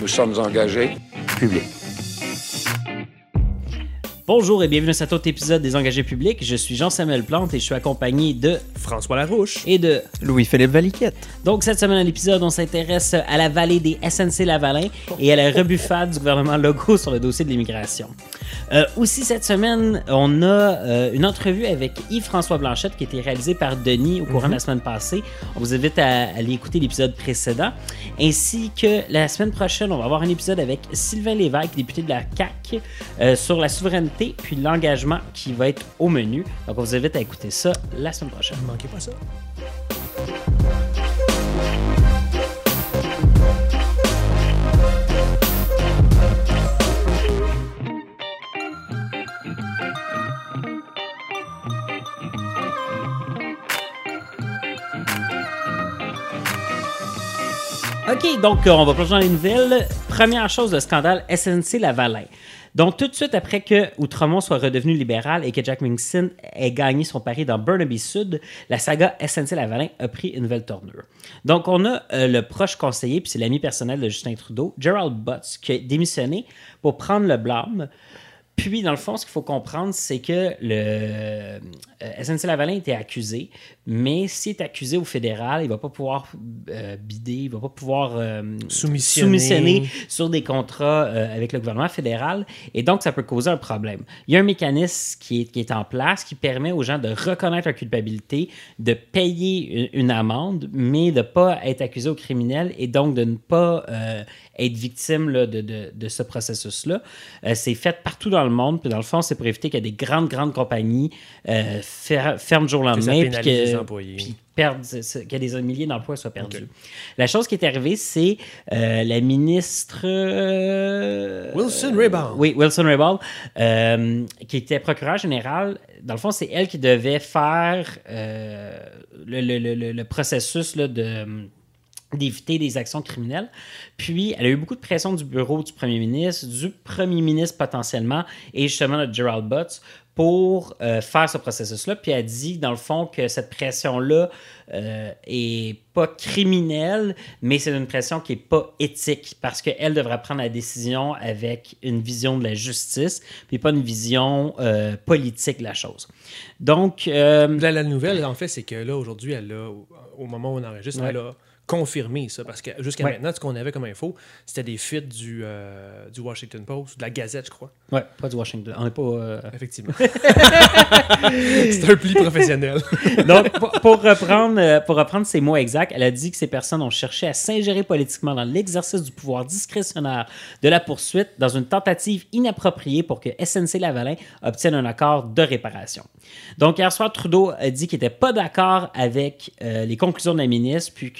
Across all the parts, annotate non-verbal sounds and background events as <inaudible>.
Nous sommes engagés. Public. Bonjour et bienvenue à cet autre épisode des Engagés publics. Je suis Jean-Samuel Plante et je suis accompagné de François Larouche. et de. Louis-Philippe Valiquette. Donc cette semaine à l'épisode, on s'intéresse à la vallée des SNC Lavalin et à la rebuffade du gouvernement Legault sur le dossier de l'immigration. Euh, aussi cette semaine, on a euh, une entrevue avec Yves-François Blanchette qui a été réalisée par Denis au courant de la semaine passée. On vous invite à aller écouter l'épisode précédent. Ainsi que la semaine prochaine, on va avoir un épisode avec Sylvain Lévesque, député de la CAQ, euh, sur la souveraineté puis l'engagement qui va être au menu. Donc on vous invite à écouter ça la semaine prochaine. Ne manquez pas ça. OK, donc euh, on va plonger dans les nouvelles. Première chose, le scandale SNC Lavalin. Donc, tout de suite après que Outremont soit redevenu libéral et que Jack Minson ait gagné son pari dans Burnaby Sud, la saga SNC Lavalin a pris une nouvelle tournure. Donc, on a euh, le proche conseiller, puis c'est l'ami personnel de Justin Trudeau, Gerald Butts, qui a démissionné pour prendre le blâme. Puis, dans le fond, ce qu'il faut comprendre, c'est que le euh, SNC Lavalin était accusé, mais s'il est accusé au fédéral, il va pas pouvoir euh, bider, il va pas pouvoir euh, Soumissionner. soumissionner sur des contrats euh, avec le gouvernement fédéral, et donc ça peut causer un problème. Il y a un mécanisme qui est, qui est en place qui permet aux gens de reconnaître leur culpabilité, de payer une, une amende, mais de ne pas être accusé au criminel et donc de ne pas euh, être victime là, de, de- de ce processus-là. C'est fait partout dans le monde, puis dans le fond, c'est pour éviter que des grandes, grandes compagnies fer- ferment du jour lendemain, employés. puis qu'il y a des milliers d'emplois soient perdus. La chose qui est arrivée, c'est euh, la ministre... euh, Wilson Raybould. oui, Wilson Raybould, euh, qui était procureur général. Dans le fond, c'est elle qui devait faire le, le- le- le- le processus là, de d'éviter des actions criminelles. Puis, elle a eu beaucoup de pression du bureau du premier ministre, du premier ministre potentiellement, et justement de Gerald Butts pour euh, faire ce processus-là. Puis, elle dit, dans le fond, que cette pression-là euh, est pas criminelle, mais c'est une pression qui est pas éthique, parce qu'elle devrait prendre la décision avec une vision de la justice, puis pas une vision euh, politique de la chose. Donc, euh, la nouvelle, en fait, c'est que là, aujourd'hui, elle a, au- au moment où on enregistre, Ouais. elle a confirmé ça. Parce que jusqu'à Ouais. maintenant, ce qu'on avait comme info, c'était des fuites du, euh, du Washington Post, de la Gazette, je crois. ouais, pas du Washington. On n'est pas. euh, Effectivement. <laughs> c'est un pli professionnel. <laughs> Donc, pour, pour reprendre, euh, pour reprendre ses mots exacts, elle a dit que ces personnes ont cherché à s'ingérer politiquement dans l'exercice du pouvoir discrétionnaire de la poursuite dans une tentative inappropriée pour que SNC Lavalin obtienne un accord de réparation. Donc, hier soir, Trudeau a dit qu'il n'était pas d'accord avec euh, les conclusions de la ministre, puis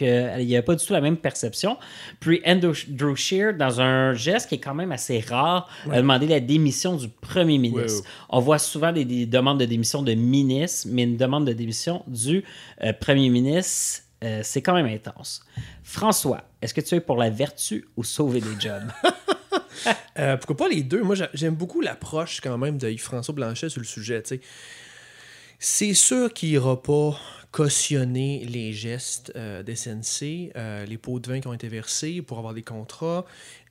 qu'il n'y avait pas du tout la même perception. Puis Andrew Scheer, dans un geste qui est quand même assez rare, a demandé la démission du premier ministre. Ouais, ouais. On voit souvent des, des demandes de démission de ministres, mais une demande de démission du euh, premier ministre, euh, c'est quand même intense. François, est-ce que tu es pour la vertu ou sauver des jobs? <laughs> Euh, pourquoi pas les deux? Moi, j'a- j'aime beaucoup l'approche quand même de Yves-François Blanchet sur le sujet. sais. C'est sûr qu'il n'ira pas cautionner les gestes euh, d'SNC, euh, les pots de vin qui ont été versés pour avoir des contrats,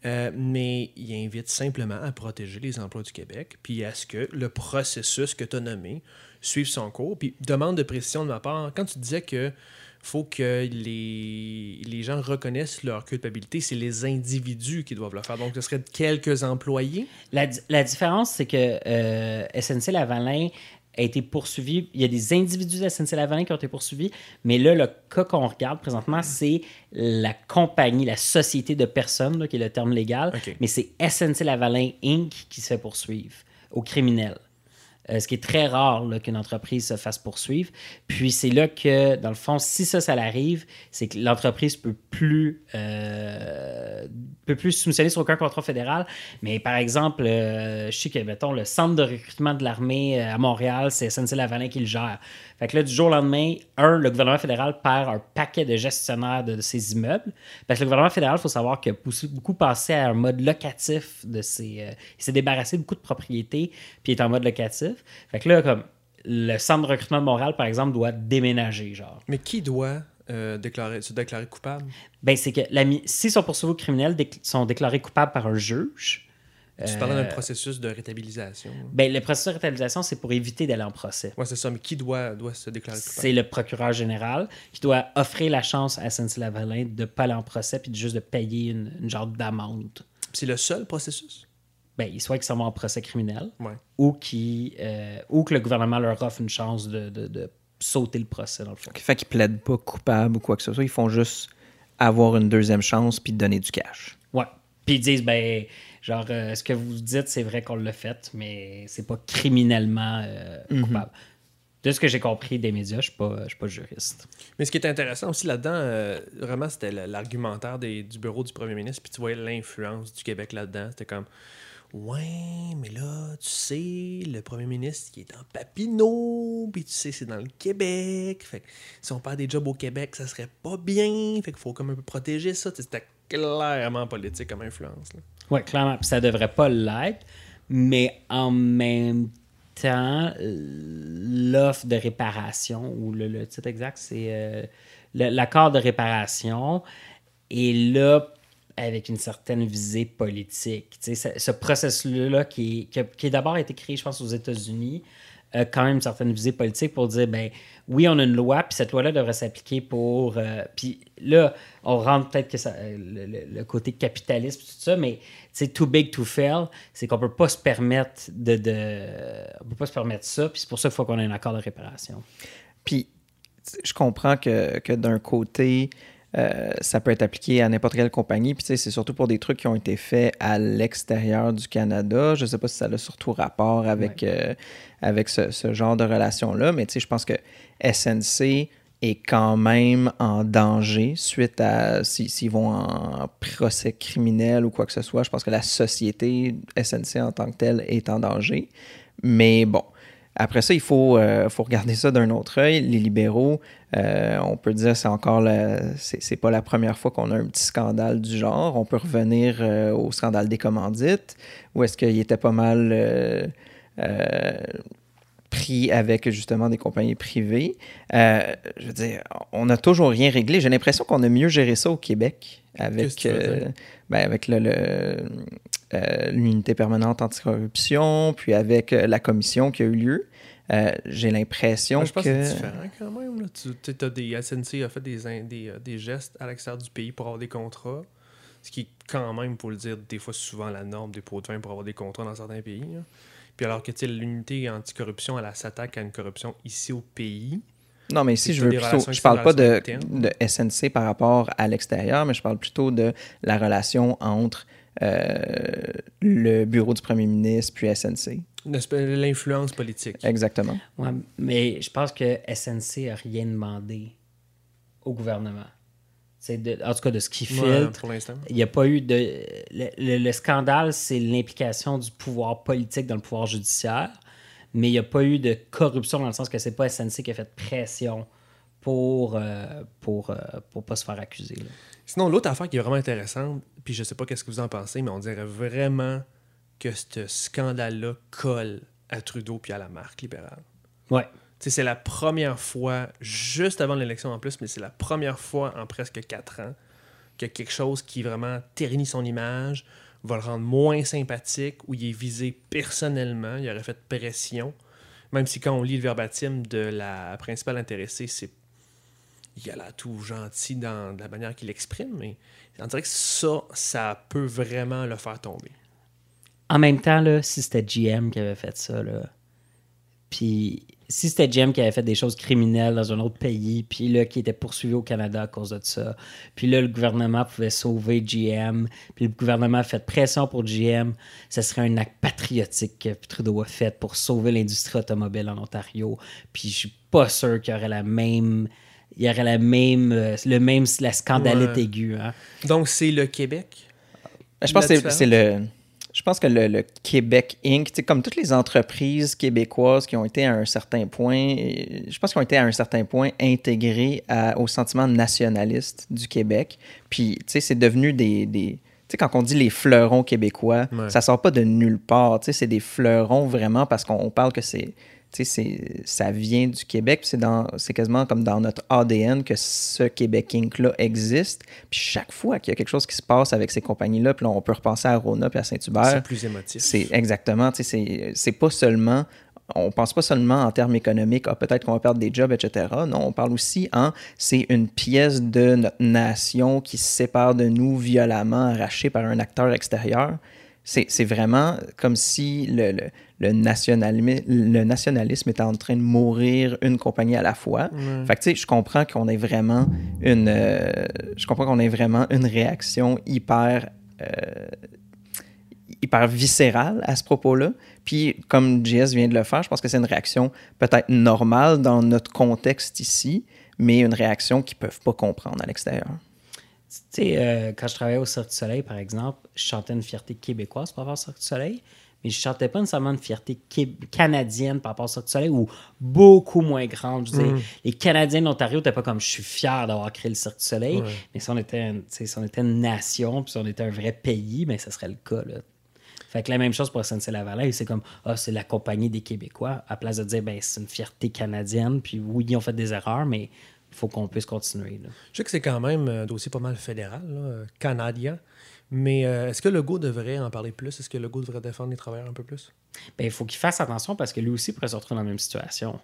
euh, mais il invite simplement à protéger les emplois du Québec, puis à ce que le processus que tu as nommé suive son cours. Puis demande de précision de ma part, quand tu disais que faut que les, les gens reconnaissent leur culpabilité, c'est les individus qui doivent le faire. Donc, ce serait quelques employés? La, la différence, c'est que euh, SNC Lavalin a été poursuivi. Il y a des individus de SNC Lavalin qui ont été poursuivis, mais là, le cas qu'on regarde présentement, c'est la compagnie, la société de personnes, là, qui est le terme légal, mais c'est SNC Lavalin Inc. qui se fait poursuivre au criminel. Euh, ce qui est très rare qu'une entreprise se fasse poursuivre. Puis c'est là que, dans le fond, si ça, ça l'arrive, c'est que l'entreprise peut plus euh, peut plus soumissionner sur aucun contrat fédéral. Mais par exemple, euh, je sais que, mettons, le centre de recrutement de l'armée à Montréal, c'est SNC Lavalin qui le gère. Fait que là, du jour au lendemain, un, le gouvernement fédéral perd un paquet de gestionnaires de, de ses immeubles. Parce que le gouvernement fédéral, il faut savoir qu'il a beaucoup passé à un mode locatif de ses. euh, il s'est débarrassé de beaucoup de propriétés, puis il est en mode locatif. Fait que là, comme le centre de recrutement de Montréal, par exemple, doit déménager, genre. Mais qui doit euh, déclarer, se déclarer coupable? Ben, c'est que la, s'ils sont poursuivis au criminel, déc- sont déclarés coupables par un juge. Tu euh, parlais d'un processus de rétabilisation. Ben, le processus de réhabilitation, c'est pour éviter d'aller en procès. Ouais, c'est ça, mais qui doit, doit se déclarer coupable? C'est le procureur général qui doit offrir la chance à SNC-Lavalin de ne pas aller en procès puis de juste de payer une, une genre d'amende. C'est le seul processus? Ben, soit qu'ils s'en vont en procès criminel Ouais. ou, qui, euh, ou que le gouvernement leur offre une chance de, de- de sauter le procès, dans le fond. Fait qu'ils plaident pas coupables ou quoi que ce soit. Ils font juste avoir une deuxième chance puis donner du cash. Ouais. Puis ils disent, ben, genre, euh, ce que vous dites, c'est vrai qu'on l'a fait, mais c'est pas criminellement euh, coupable. De ce que j'ai compris des médias, je je suis pas juriste. Mais ce qui est intéressant aussi là-dedans, euh, vraiment, c'était l'argumentaire du bureau du premier ministre, puis tu voyais l'influence du Québec là-dedans. C'était comme, ouais, mais là, tu sais, le premier ministre qui est en Papineau, puis tu sais, c'est dans le Québec. Fait que si on perd des jobs au Québec, ça serait pas bien. Fait qu'il faut comme un peu protéger ça. C'était clairement politique comme influence. là. Oui, clairement. Puis ça devrait pas l'être, mais en même temps, l'offre de réparation, ou le, le titre exact, c'est euh, l'accord de réparation est là avec une certaine visée politique. Ce, ce processus-là qui, qui qui a d'abord été créé, je pense, aux États-Unis, a quand même une certaine visée politique pour dire, ben oui, on a une loi, puis cette loi-là devrait s'appliquer pour... euh, puis là, on rentre peut-être que ça, euh, le, le- côté capitalisme, tout ça, mais c'est too big to fail, c'est qu'on peut pas se permettre de, de... On peut pas se permettre ça, puis c'est pour ça qu'il faut qu'on ait un accord de réparation. Puis, je comprends que, que d'un côté, euh, ça peut être appliqué à n'importe quelle compagnie. Puis, c'est surtout pour des trucs qui ont été faits à l'extérieur du Canada. Je ne sais pas si ça a surtout rapport avec, euh, avec ce, ce genre de relation-là, mais je pense que SNC est quand même en danger suite à si- s'ils vont en procès criminel ou quoi que ce soit. Je pense que la société SNC en tant que telle est en danger. Mais bon, après ça, il faut, euh, faut regarder ça d'un autre œil. Les libéraux, euh, on peut dire c'est encore c'est c'est pas la première fois qu'on a un petit scandale du genre. On peut revenir euh, au scandale des commandites, où est-ce qu'il était pas mal pris avec justement des compagnies privées. Euh, je veux dire, on n'a toujours rien réglé. J'ai l'impression qu'on a mieux géré ça au Québec avec, euh, ben, avec le, le, euh, l'unité permanente anticorruption, puis avec la commission qui a eu lieu. Euh, j'ai l'impression Moi, je pense que... que c'est différent quand même. Là. Tu as des SNC a fait des, euh, des gestes à l'extérieur du pays pour avoir des contrats. Ce qui est quand même, pour le dire, des fois souvent la norme des pots de vin pour avoir des contrats dans certains pays. là. Puis alors que l'unité anticorruption, elle s'attaque à une corruption ici au pays. Non, mais ici, je veux plutôt. Je parle pas de SNC par rapport à l'extérieur, mais je parle plutôt de la relation entre euh, le bureau du premier ministre puis SNC. L'influence politique. Exactement. Ouais, mais je pense que SNC a rien demandé au gouvernement. C'est de, en tout cas, de ce qui Ouais, filtre. Il n'y a pas eu de. Le, le- le scandale, c'est l'implication du pouvoir politique dans le pouvoir judiciaire, mais il n'y a pas eu de corruption dans le sens que c'est pas SNC qui a fait pression pour euh, pour, euh, pour pas se faire accuser. là. Sinon, l'autre affaire qui est vraiment intéressante, puis je sais pas qu'est-ce que vous en pensez, mais on dirait vraiment que ce scandale-là colle à Trudeau puis à la marque libérale. Ouais. C'est la première fois, juste avant l'élection en plus, mais c'est la première fois en presque quatre ans a quelque chose qui vraiment ternit son image, va le rendre moins sympathique, où il est visé personnellement, il aurait fait pression. Même si quand on lit le verbatim de la principale intéressée, c'est il a l'air tout gentil dans la manière qu'il exprime, mais on dirait que ça, ça peut vraiment le faire tomber. En même temps, là, si c'était GM qui avait fait ça, là, puis si c'était GM qui avait fait des choses criminelles dans un autre pays, puis là, qui était poursuivi au Canada à cause de ça, puis là, le gouvernement pouvait sauver GM, puis le gouvernement a fait pression pour GM, ce serait un acte patriotique que Trudeau a fait pour sauver l'industrie automobile en Ontario, puis je suis pas sûr qu'il y aurait la même... Il y aurait la même, euh, le même, la scandalite Ouais. aiguë. Hein? Donc, c'est le Québec? Ben, Je pense que c'est le. Je pense que le, le Québec Inc., comme toutes les entreprises québécoises qui ont été à un certain point, je pense qu'ils ont été à un certain point intégrées à- au sentiment nationaliste du Québec. Puis, tu sais, c'est devenu des. des- tu sais, quand on dit les fleurons québécois, Ouais. ça sort pas de nulle part. Tu sais, c'est des fleurons vraiment parce qu'on on parle que c'est ça vient du Québec, c'est dans c'est quasiment comme dans notre ADN que ce Québec Inc. là existe. Puis chaque fois qu'il y a quelque chose qui se passe avec ces compagnies-là, puis là, on peut repenser à Rona puis à Saint-Hubert. C'est plus émotif. C'est exactement, tu sais, c'est- c'est pas seulement on pense pas seulement en termes économiques, ah, peut-être qu'on va perdre des jobs, etc. Non, on parle aussi en c'est une pièce de notre nation qui se sépare de nous violemment, arrachée par un acteur extérieur. C'est c'est vraiment comme si le, le, le nationalisme, le nationalisme était en train de mourir une compagnie à la fois. Fait que tu sais, je comprends qu'on ait vraiment une, euh, je comprends qu'on ait vraiment une réaction hyper euh, hyper viscérale à ce propos-là. Puis, comme JS vient de le faire, je pense que c'est une réaction peut-être normale dans notre contexte ici, mais une réaction qu'ils ne peuvent pas comprendre à l'extérieur. Tu sais, euh, quand je travaillais au Cirque du Soleil, par exemple, je chantais une fierté québécoise rapport au Cirque du Soleil, mais je chantais pas nécessairement une fierté canadienne par rapport au Cirque du Soleil ou beaucoup moins grande. Je veux dire, les Canadiens de l'Ontario n'étaient pas comme je suis fier d'avoir créé le Cirque du Soleil, mais si on, était une, si on était une nation, puis si on était un vrai pays, ben, ça serait le cas. Là. Fait que la même chose pour SNC-Lavalin, c'est comme, ah, c'est la compagnie des Québécois, à place de dire, ben, c'est une fierté canadienne, puis oui, ils ont fait des erreurs, mais il faut qu'on puisse continuer. là. Je sais que c'est quand même un dossier pas mal fédéral, là, canadien. Mais euh, est-ce que Legault devrait en parler plus? Est-ce que Legault devrait défendre les travailleurs un peu plus? ben, il faut qu'il fasse attention parce que lui aussi pourrait se retrouver dans la même situation.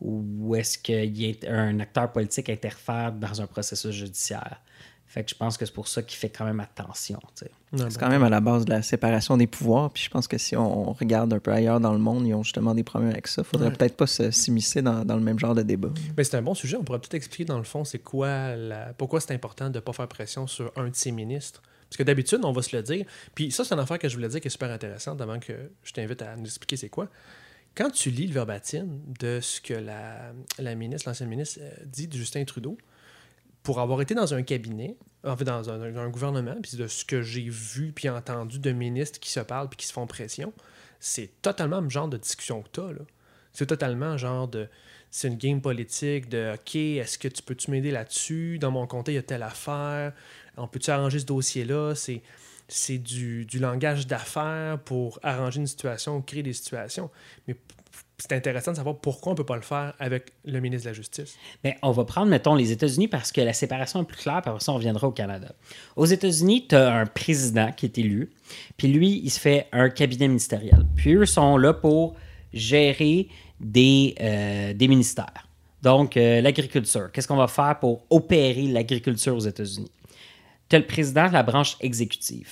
Ou est-ce qu'il y a un acteur politique interfère dans un processus judiciaire? Fait que je pense que c'est pour ça qu'il fait quand même attention. C'est bon. quand même à la base de la séparation des pouvoirs. Puis je pense que si on regarde un peu ailleurs dans le monde, ils ont justement des problèmes avec ça. Faudrait Ouais. peut-être pas se- s'immiscer dans, dans le même genre de débat. Mais c'est un bon sujet. On pourrait peut-être expliquer dans le fond c'est quoi la... pourquoi c'est important de ne pas faire pression sur un de ses ministres. Parce que d'habitude, on va se le dire. Puis ça, c'est une affaire que je voulais dire qui est super intéressante avant que je t'invite à nous expliquer c'est quoi. Quand tu lis le verbatim de ce que la, la ministre, l'ancienne ministre, euh, dit de Justin Trudeau, pour avoir été dans un cabinet, en fait, dans un, gouvernement, puis de ce que j'ai vu puis entendu de ministres qui se parlent puis qui se font pression, c'est totalement le genre de discussion que tu as. C'est totalement genre de. C'est une game politique de OK, est-ce que tu peux-tu m'aider là-dessus? Dans mon comté, il y a telle affaire. On peut-tu arranger ce dossier-là? C'est. Du, langage d'affaires pour arranger une situation créer des situations. Mais c'est intéressant de savoir pourquoi on ne peut pas le faire avec le ministre de la Justice. Ben, on va prendre, mettons, les États-Unis parce que la séparation est plus claire, puis après ça, on reviendra au Canada. Aux États-Unis, tu as un président qui est élu, puis lui, il se fait un cabinet ministériel. Puis eux sont là pour gérer des, euh, ministères. Donc, euh, l'agriculture. Qu'est-ce qu'on va faire pour opérer l'agriculture aux États-Unis? Tu as le président de la branche exécutive.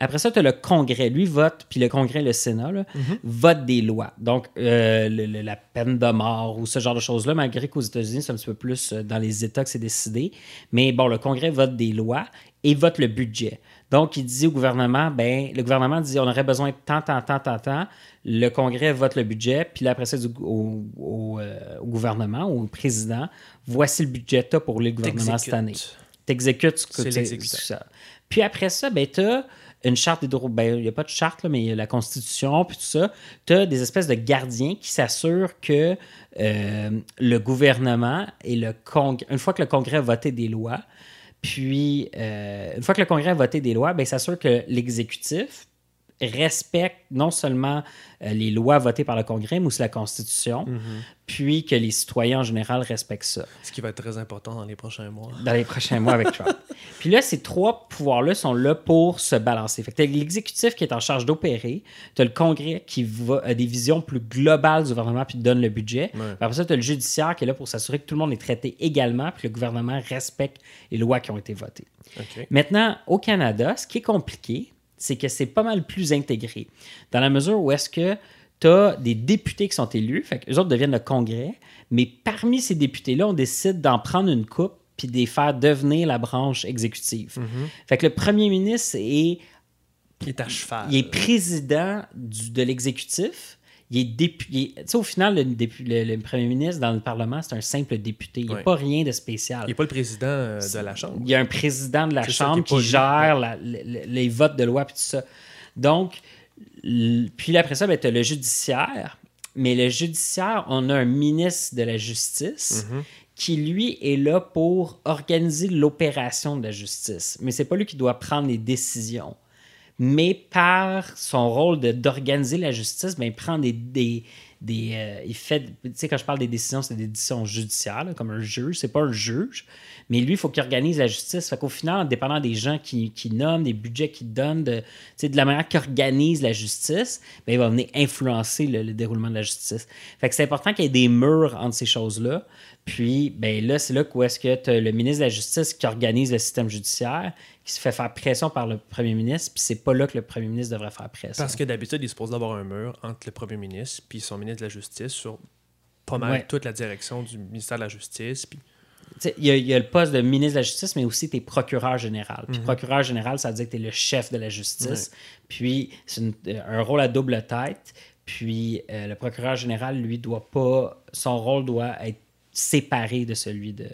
Après ça, tu as le Congrès. Lui vote, puis le Congrès, le Sénat, là, vote des lois. Donc, euh, le- le- la peine de mort ou ce genre de choses-là, malgré qu'aux États-Unis, c'est un petit peu plus euh, dans les États que c'est décidé. Mais bon, le Congrès vote des lois et vote le budget. Donc, il dit au gouvernement, ben, le gouvernement dit on aurait besoin de tant, tant, tant, tant, tant. Le Congrès vote le budget, puis là, après ça, au, au, euh, au gouvernement, au président, voici le budget pour le gouvernement cette année t'exécutes ce que tu-. Puis après ça, ben, tu as une charte des droits. Ben, il n'y a pas de charte, là, mais il y a la Constitution, puis tout ça. Tu as des espèces de gardiens qui s'assurent que euh, le gouvernement et le Congrès, une fois que le Congrès a voté des lois, puis euh, une fois que le Congrès a voté des lois, ben, s'assure que l'exécutif respecte non seulement euh, les lois votées par le Congrès, mais aussi la Constitution, puis que les citoyens en général respectent ça Ce qui va être très important dans les prochains mois. dans les prochains mois avec Trump. <laughs> Puis là, ces trois pouvoirs-là sont là pour se balancer. Fait que l'exécutif qui est en charge d'opérer, tu as le Congrès qui va, a des visions plus globales du gouvernement puis donne le budget. Après ça, tu as le judiciaire qui est là pour s'assurer que tout le monde est traité également puis que le gouvernement respecte les lois qui ont été votées. Maintenant, au Canada, ce qui est compliqué, c'est que c'est pas mal plus intégré. Dans la mesure où est-ce que tu as des députés qui sont élus, fait les autres deviennent le Congrès, mais parmi ces députés-là, on décide d'en prendre une coupe puis de les faire devenir la branche exécutive. Fait que le premier ministre est, Il est à cheval. il est président du- de l'exécutif. Il est député. Tu sais, au final, le, dépu- le- le premier ministre dans le Parlement, c'est un simple député. Il n'y a Ouais. pas rien de spécial. Il n'est pas le président euh, de la Chambre. Il y a un président de la Chambre qui gère la- les votes de loi et tout ça. Donc, puis après ça, ben, tu as le judiciaire. Mais le judiciaire, on a un ministre de la Justice Mhm. qui, lui, est là pour organiser l'opération de la justice. Mais c'est pas lui qui doit prendre les décisions. Mais par son rôle d'organiser la justice, ben, il prend des, des, des euh, tu sais, quand je parle des décisions, c'est des décisions judiciaires, comme un juge. C'est pas un juge, mais lui, il faut qu'il organise la justice. Fait qu'au final, en dépendant des gens qui, qui nomment, des budgets qu'il donne, de, tu sais, de la manière qu'il organise la justice, ben, il va venir influencer le, le déroulement de la justice. Fait que c'est important qu'il y ait des murs entre ces choses-là. Puis, ben là, c'est là où est-ce que tu as le ministre de la Justice qui organise le système judiciaire, qui se fait faire pression par le premier ministre, puis c'est pas là que le premier ministre devrait faire pression. Parce que d'habitude, il est supposé avoir un mur entre le premier ministre puis son ministre de la Justice sur pas mal Ouais. toute la direction du ministère de la Justice. Puis Il y, a, il y a le poste de ministre de la Justice, mais aussi tu es procureur général. Puis procureur général, ça veut dire que tu es le chef de la justice. Puis c'est euh, un rôle à double tête. Puis euh, le procureur général, lui, doit pas. Son rôle doit être séparé de celui de,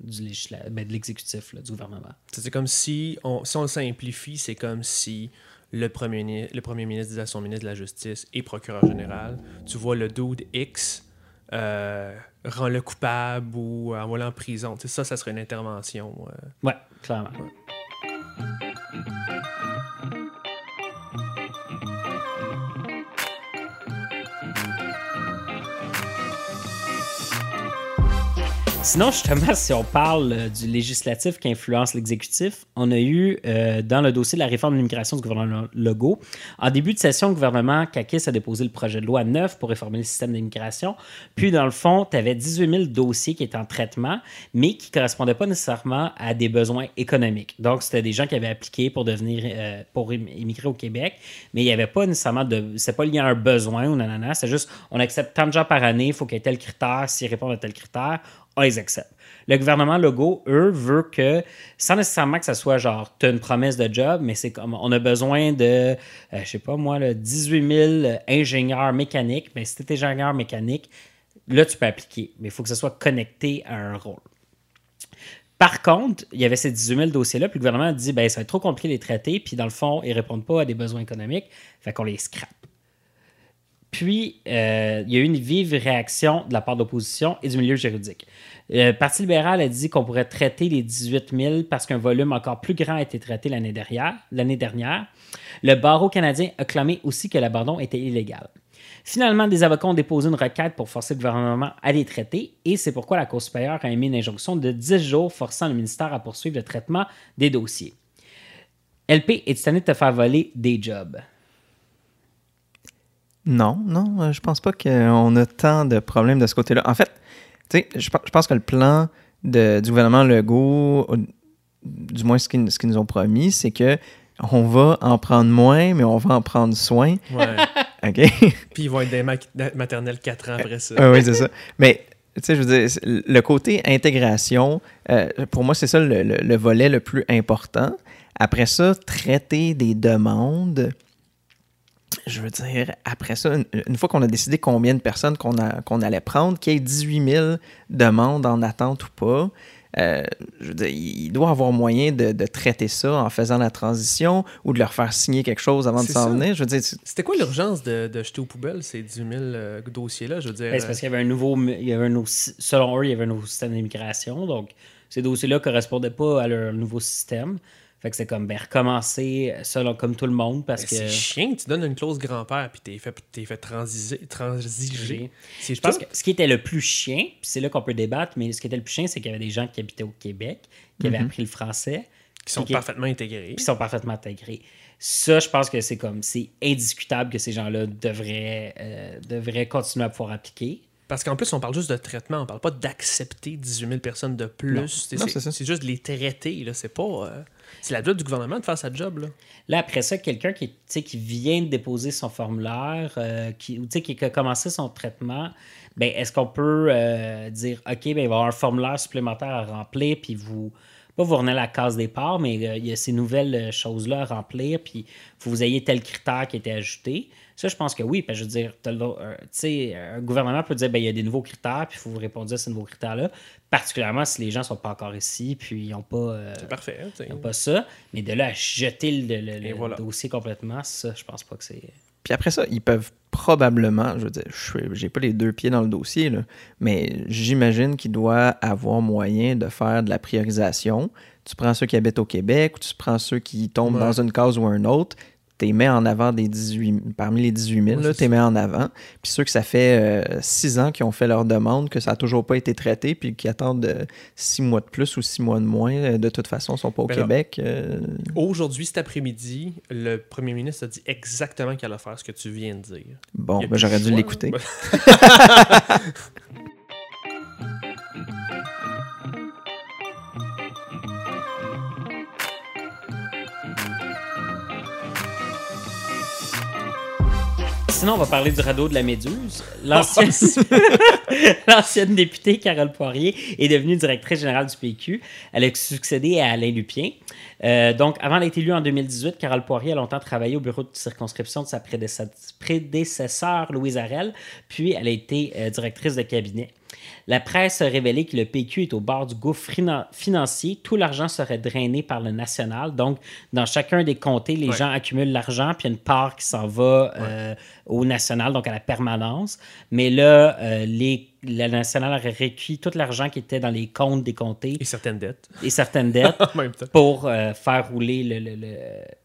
du ben, de l'exécutif, du gouvernement. c'est comme si on, si on le simplifie, c'est comme si le premier, le premier ministre disait à son ministre de la Justice et procureur général Tu vois le dude X, euh, rend-le coupable ou envoie-le en prison. Tu sais, ça, ça serait une intervention. euh. Ouais, clairement. Sinon, justement, si on parle euh, du législatif qui influence l'exécutif, on a eu euh, dans le dossier de la réforme de l'immigration du gouvernement Legault, en début de session, le gouvernement Kakis a déposé le projet de loi 9 pour réformer le système d'immigration. Puis, dans le fond, tu avais 18 000 dossiers qui étaient en traitement, mais qui ne correspondaient pas nécessairement à des besoins économiques. Donc, c'était des gens qui avaient appliqué pour devenir euh, pour im- immigrer au Québec, mais il n'y avait pas nécessairement de. C'est pas lié à un besoin ou nanana. C'est juste, on accepte tant de gens par année, il faut qu'il y ait tel critère. S'ils répondent à tel critère, on les accepte. Le gouvernement Legault, eux, veut que, sans nécessairement que ça soit genre, tu as une promesse de job, mais c'est comme, on a besoin de, euh, je sais pas moi, là, 18 000 ingénieurs mécaniques. Mais si tu es ingénieur mécanique, là, tu peux appliquer. Mais il faut que ça soit connecté à un rôle. Par contre, il y avait ces 18 000 dossiers-là, puis le gouvernement a dit ben, ça va être trop compliqué de les traiter, puis dans le fond, ils ne répondent pas à des besoins économiques, fait qu'on les scrape. Puis, euh, il y a eu une vive réaction de la part de l'opposition et du milieu juridique. Le Parti libéral a dit qu'on pourrait traiter les 18 000 parce qu'un volume encore plus grand a été traité l'année dernière. L'année dernière. Le barreau canadien a clamé aussi que l'abandon était illégal. Finalement, des avocats ont déposé une requête pour forcer le gouvernement à les traiter et c'est pourquoi la Cour supérieure a émis une injonction de 10 jours forçant le ministère à poursuivre le traitement des dossiers. LP, es-tu tanné de te faire voler des jobs? Non, non, euh, je pense pas qu'on a tant de problèmes de ce côté-là. En fait, tu sais, je, je pense que le plan de- du gouvernement Legault, euh, du moins ce qu'ils nous ont promis, c'est que on va en prendre moins, mais on va en prendre soin. Ouais. <laughs> OK? Puis ils vont être des ma- maternelles 4 ans après ça. Ah oui, c'est ça. Mais, tu sais, je veux dire, le côté intégration, euh, pour moi, c'est ça le, le- le volet le plus important. Après ça, traiter des demandes, je veux dire, après ça, une, une fois qu'on a décidé combien de personnes qu'on a- qu'on allait prendre, qu'il y ait 18 000 demandes en attente ou pas, euh, je veux dire, il doit avoir moyen de, de traiter ça en faisant la transition ou de leur faire signer quelque chose avant de s'en ça. venir. Je veux dire, C'était quoi l'urgence de, de jeter aux poubelles ces 18 000 euh, dossiers-là? Je veux dire, Ben, c'est parce qu'il y avait un nouveau, il y avait un nouveau selon eux, il y avait un nouveau système d'immigration. Donc, ces dossiers-là ne correspondaient pas à leur nouveau système. Fait que c'est comme ben, recommencer selon comme tout le monde parce Ben, que. C'est chiant, tu donnes une clause grand-père puis t'es fait, t'es fait transiger. transiger. C'est Je pense que ce qui était le plus chien, puis c'est là qu'on peut débattre, mais ce qui était le plus chien, c'est qu'il y avait des gens qui habitaient au Québec, qui avaient appris le français, Qui sont parfaitement intégrés. puis qui sont parfaitement intégrés. Ça, je pense que c'est comme c'est indiscutable que ces gens-là devraient, euh, devraient continuer à pouvoir appliquer. Parce qu'en plus, on parle juste de traitement, on parle pas d'accepter 18 000 personnes de plus. Non. C'est- Non, c'est c'est ça. c'est juste de les traiter. là. C'est pas. euh, C'est la job du gouvernement de faire sa job. Là. Là, après ça, quelqu'un qui, qui vient de déposer son formulaire, euh, qui, ou, qui a commencé son traitement, ben, est-ce qu'on peut euh, dire, OK, ben, il va y avoir un formulaire supplémentaire à remplir, puis vous, pas vous revenez à la case départ, mais euh, il y a ces nouvelles choses-là à remplir, puis faut que vous ayez tel critère qui a été ajouté. Ça, je pense que oui, parce que je veux dire, euh, tu sais, un gouvernement peut dire, ben, il y a des nouveaux critères, puis il faut vous répondre à ces nouveaux critères-là, particulièrement si les gens sont pas encore ici, puis ils n'ont pas... euh, C'est parfait. hein, ils n'ont pas ça, mais de là à jeter le, le- le Et voilà. dossier complètement, ça, je pense pas que c'est. Puis après ça, ils peuvent probablement, je veux dire, je j'ai pas les deux pieds dans le dossier, là, mais j'imagine qu'il doit avoir moyen de faire de la priorisation. Tu prends ceux qui habitent au Québec ou tu prends ceux qui tombent Ouais. dans une case ou un autre. Tu mets en avant des 18, parmi les 18 000, Ouais, tu les mets en avant. Puis ceux que ça fait 6 ans qui ont fait leur demande, que ça n'a toujours pas été traité, puis qui attendent 6 mois de plus ou 6 mois de moins, euh, de toute façon, sont pas au Ben Québec. euh, Aujourd'hui, cet après-midi, le premier ministre a dit exactement qu'elle allait faire ce que tu viens de dire. bon, ben, j'aurais dû l'écouter. <laughs> <laughs> Sinon, on va parler du radeau de la Méduse. <laughs> L'ancienne, <laughs> l'ancienne députée Carole Poirier est devenue directrice générale du PQ. Elle a succédé à Alain Lupien. Euh, donc, avant d'être élue en 2018, Carole Poirier a longtemps travaillé au bureau de circonscription de sa prédécesseur, Louise Arel, puis elle a été euh, directrice de cabinet. La presse a révélé que le PQ est au bord du gouffre finan- financier. Tout l'argent serait drainé par le national. Donc, dans chacun des comtés, les Ouais. gens accumulent l'argent, puis il y a une part qui s'en va euh, au national, donc à la permanence. Mais là, les, le national aurait récuit tout l'argent qui était dans les comptes des comtés Et certaines dettes et certaines dettes <laughs> en même temps. pour euh, faire rouler le, le- le-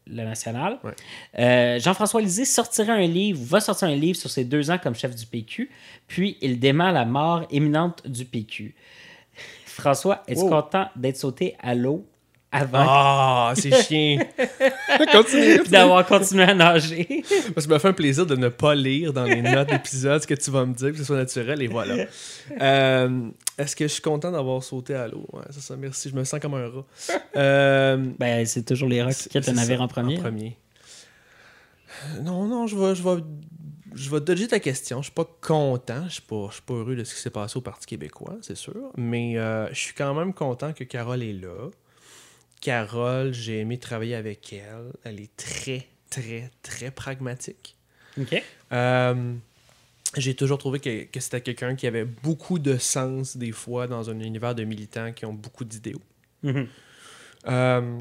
le national. Ouais. Euh, Jean-François Lisée sortira un livre, va sortir un livre sur ses deux ans comme chef du PQ, puis il dément la mort imminente du PQ. <laughs> François, es-tu Wow. content d'être sauté à l'eau? Avant Ah, c'est chien. Continue. puis d'avoir continué à nager? Parce que ça me fait un plaisir de ne pas lire dans les notes d'épisode ce que tu vas me dire, que ce soit naturel, et voilà. Euh, Est-ce que je suis content d'avoir sauté à l'eau? Ouais, c'est ça, merci. Je me sens comme un rat. Euh, Ben, c'est toujours les rats qui quittent le c'est navire ça, en premier. Non, non, je vais, je vais, je vais dodger ta question. Je suis pas content. Je suis pas, je suis pas heureux de ce qui s'est passé au Parti québécois, c'est sûr. Mais euh, je suis quand même content que Carole est là. Carole, j'ai aimé travailler avec elle. Elle est très, très, très pragmatique. OK. Euh, j'ai toujours trouvé que, que c'était quelqu'un qui avait beaucoup de sens, des fois, dans un univers de militants qui ont beaucoup d'idéaux. Mhm. Euh,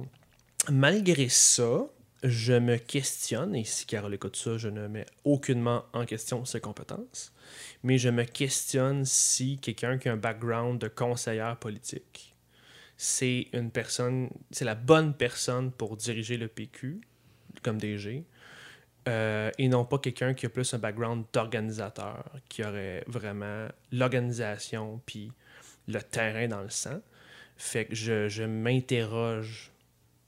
malgré ça, je me questionne, et si Carole écoute ça, je ne mets aucunement en question ses compétences, mais je me questionne si quelqu'un qui a un background de conseillère politique, c'est une personne, c'est la bonne personne pour diriger le PQ comme DG, euh, et non pas quelqu'un qui a plus un background d'organisateur, qui aurait vraiment l'organisation puis le terrain dans le sang. Fait que je, je m'interroge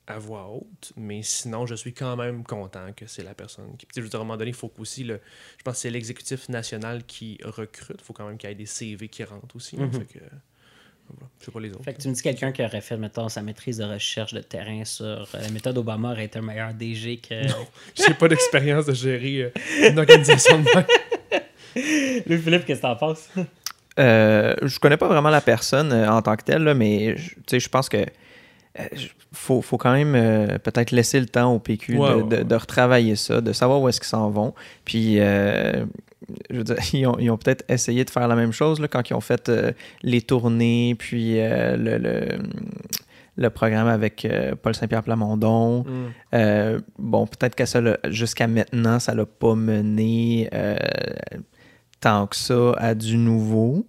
à voix haute, mais sinon, je suis quand même content que c'est la personne qui. Puis, je veux dire, à un moment donné, il faut qu'aussi, le, je pense que c'est l'exécutif national qui recrute. Il faut quand même qu'il y ait des CV qui rentrent aussi. Fait que, voilà. Je sais pas les autres. Fait que tu me dis quelqu'un qui aurait fait, mettons, sa maîtrise de recherche de terrain sur euh, la méthode Obama aurait été un meilleur DG que. J'ai pas d'expérience de gérer euh, une organisation de même. <laughs> Louis-Philippe, qu'est-ce que t'en penses? Euh, je connais pas vraiment la personne en tant que telle, là, mais je- tu sais, je pense que euh, faut, faut quand même euh, peut-être laisser le temps au PQ Ouais, de, ouais, de- ouais. de retravailler ça, de savoir où est-ce qu'ils s'en vont. Puis, euh, je veux dire, <laughs> ils ont, peut-être essayé de faire la même chose là, quand ils ont fait euh, les tournées, puis euh, le, le, le programme avec euh, Paul Saint-Pierre Plamondon. Mm. Euh, bon, peut-être que ça, jusqu'à maintenant, ça l'a pas mené euh, tant que ça à du nouveau.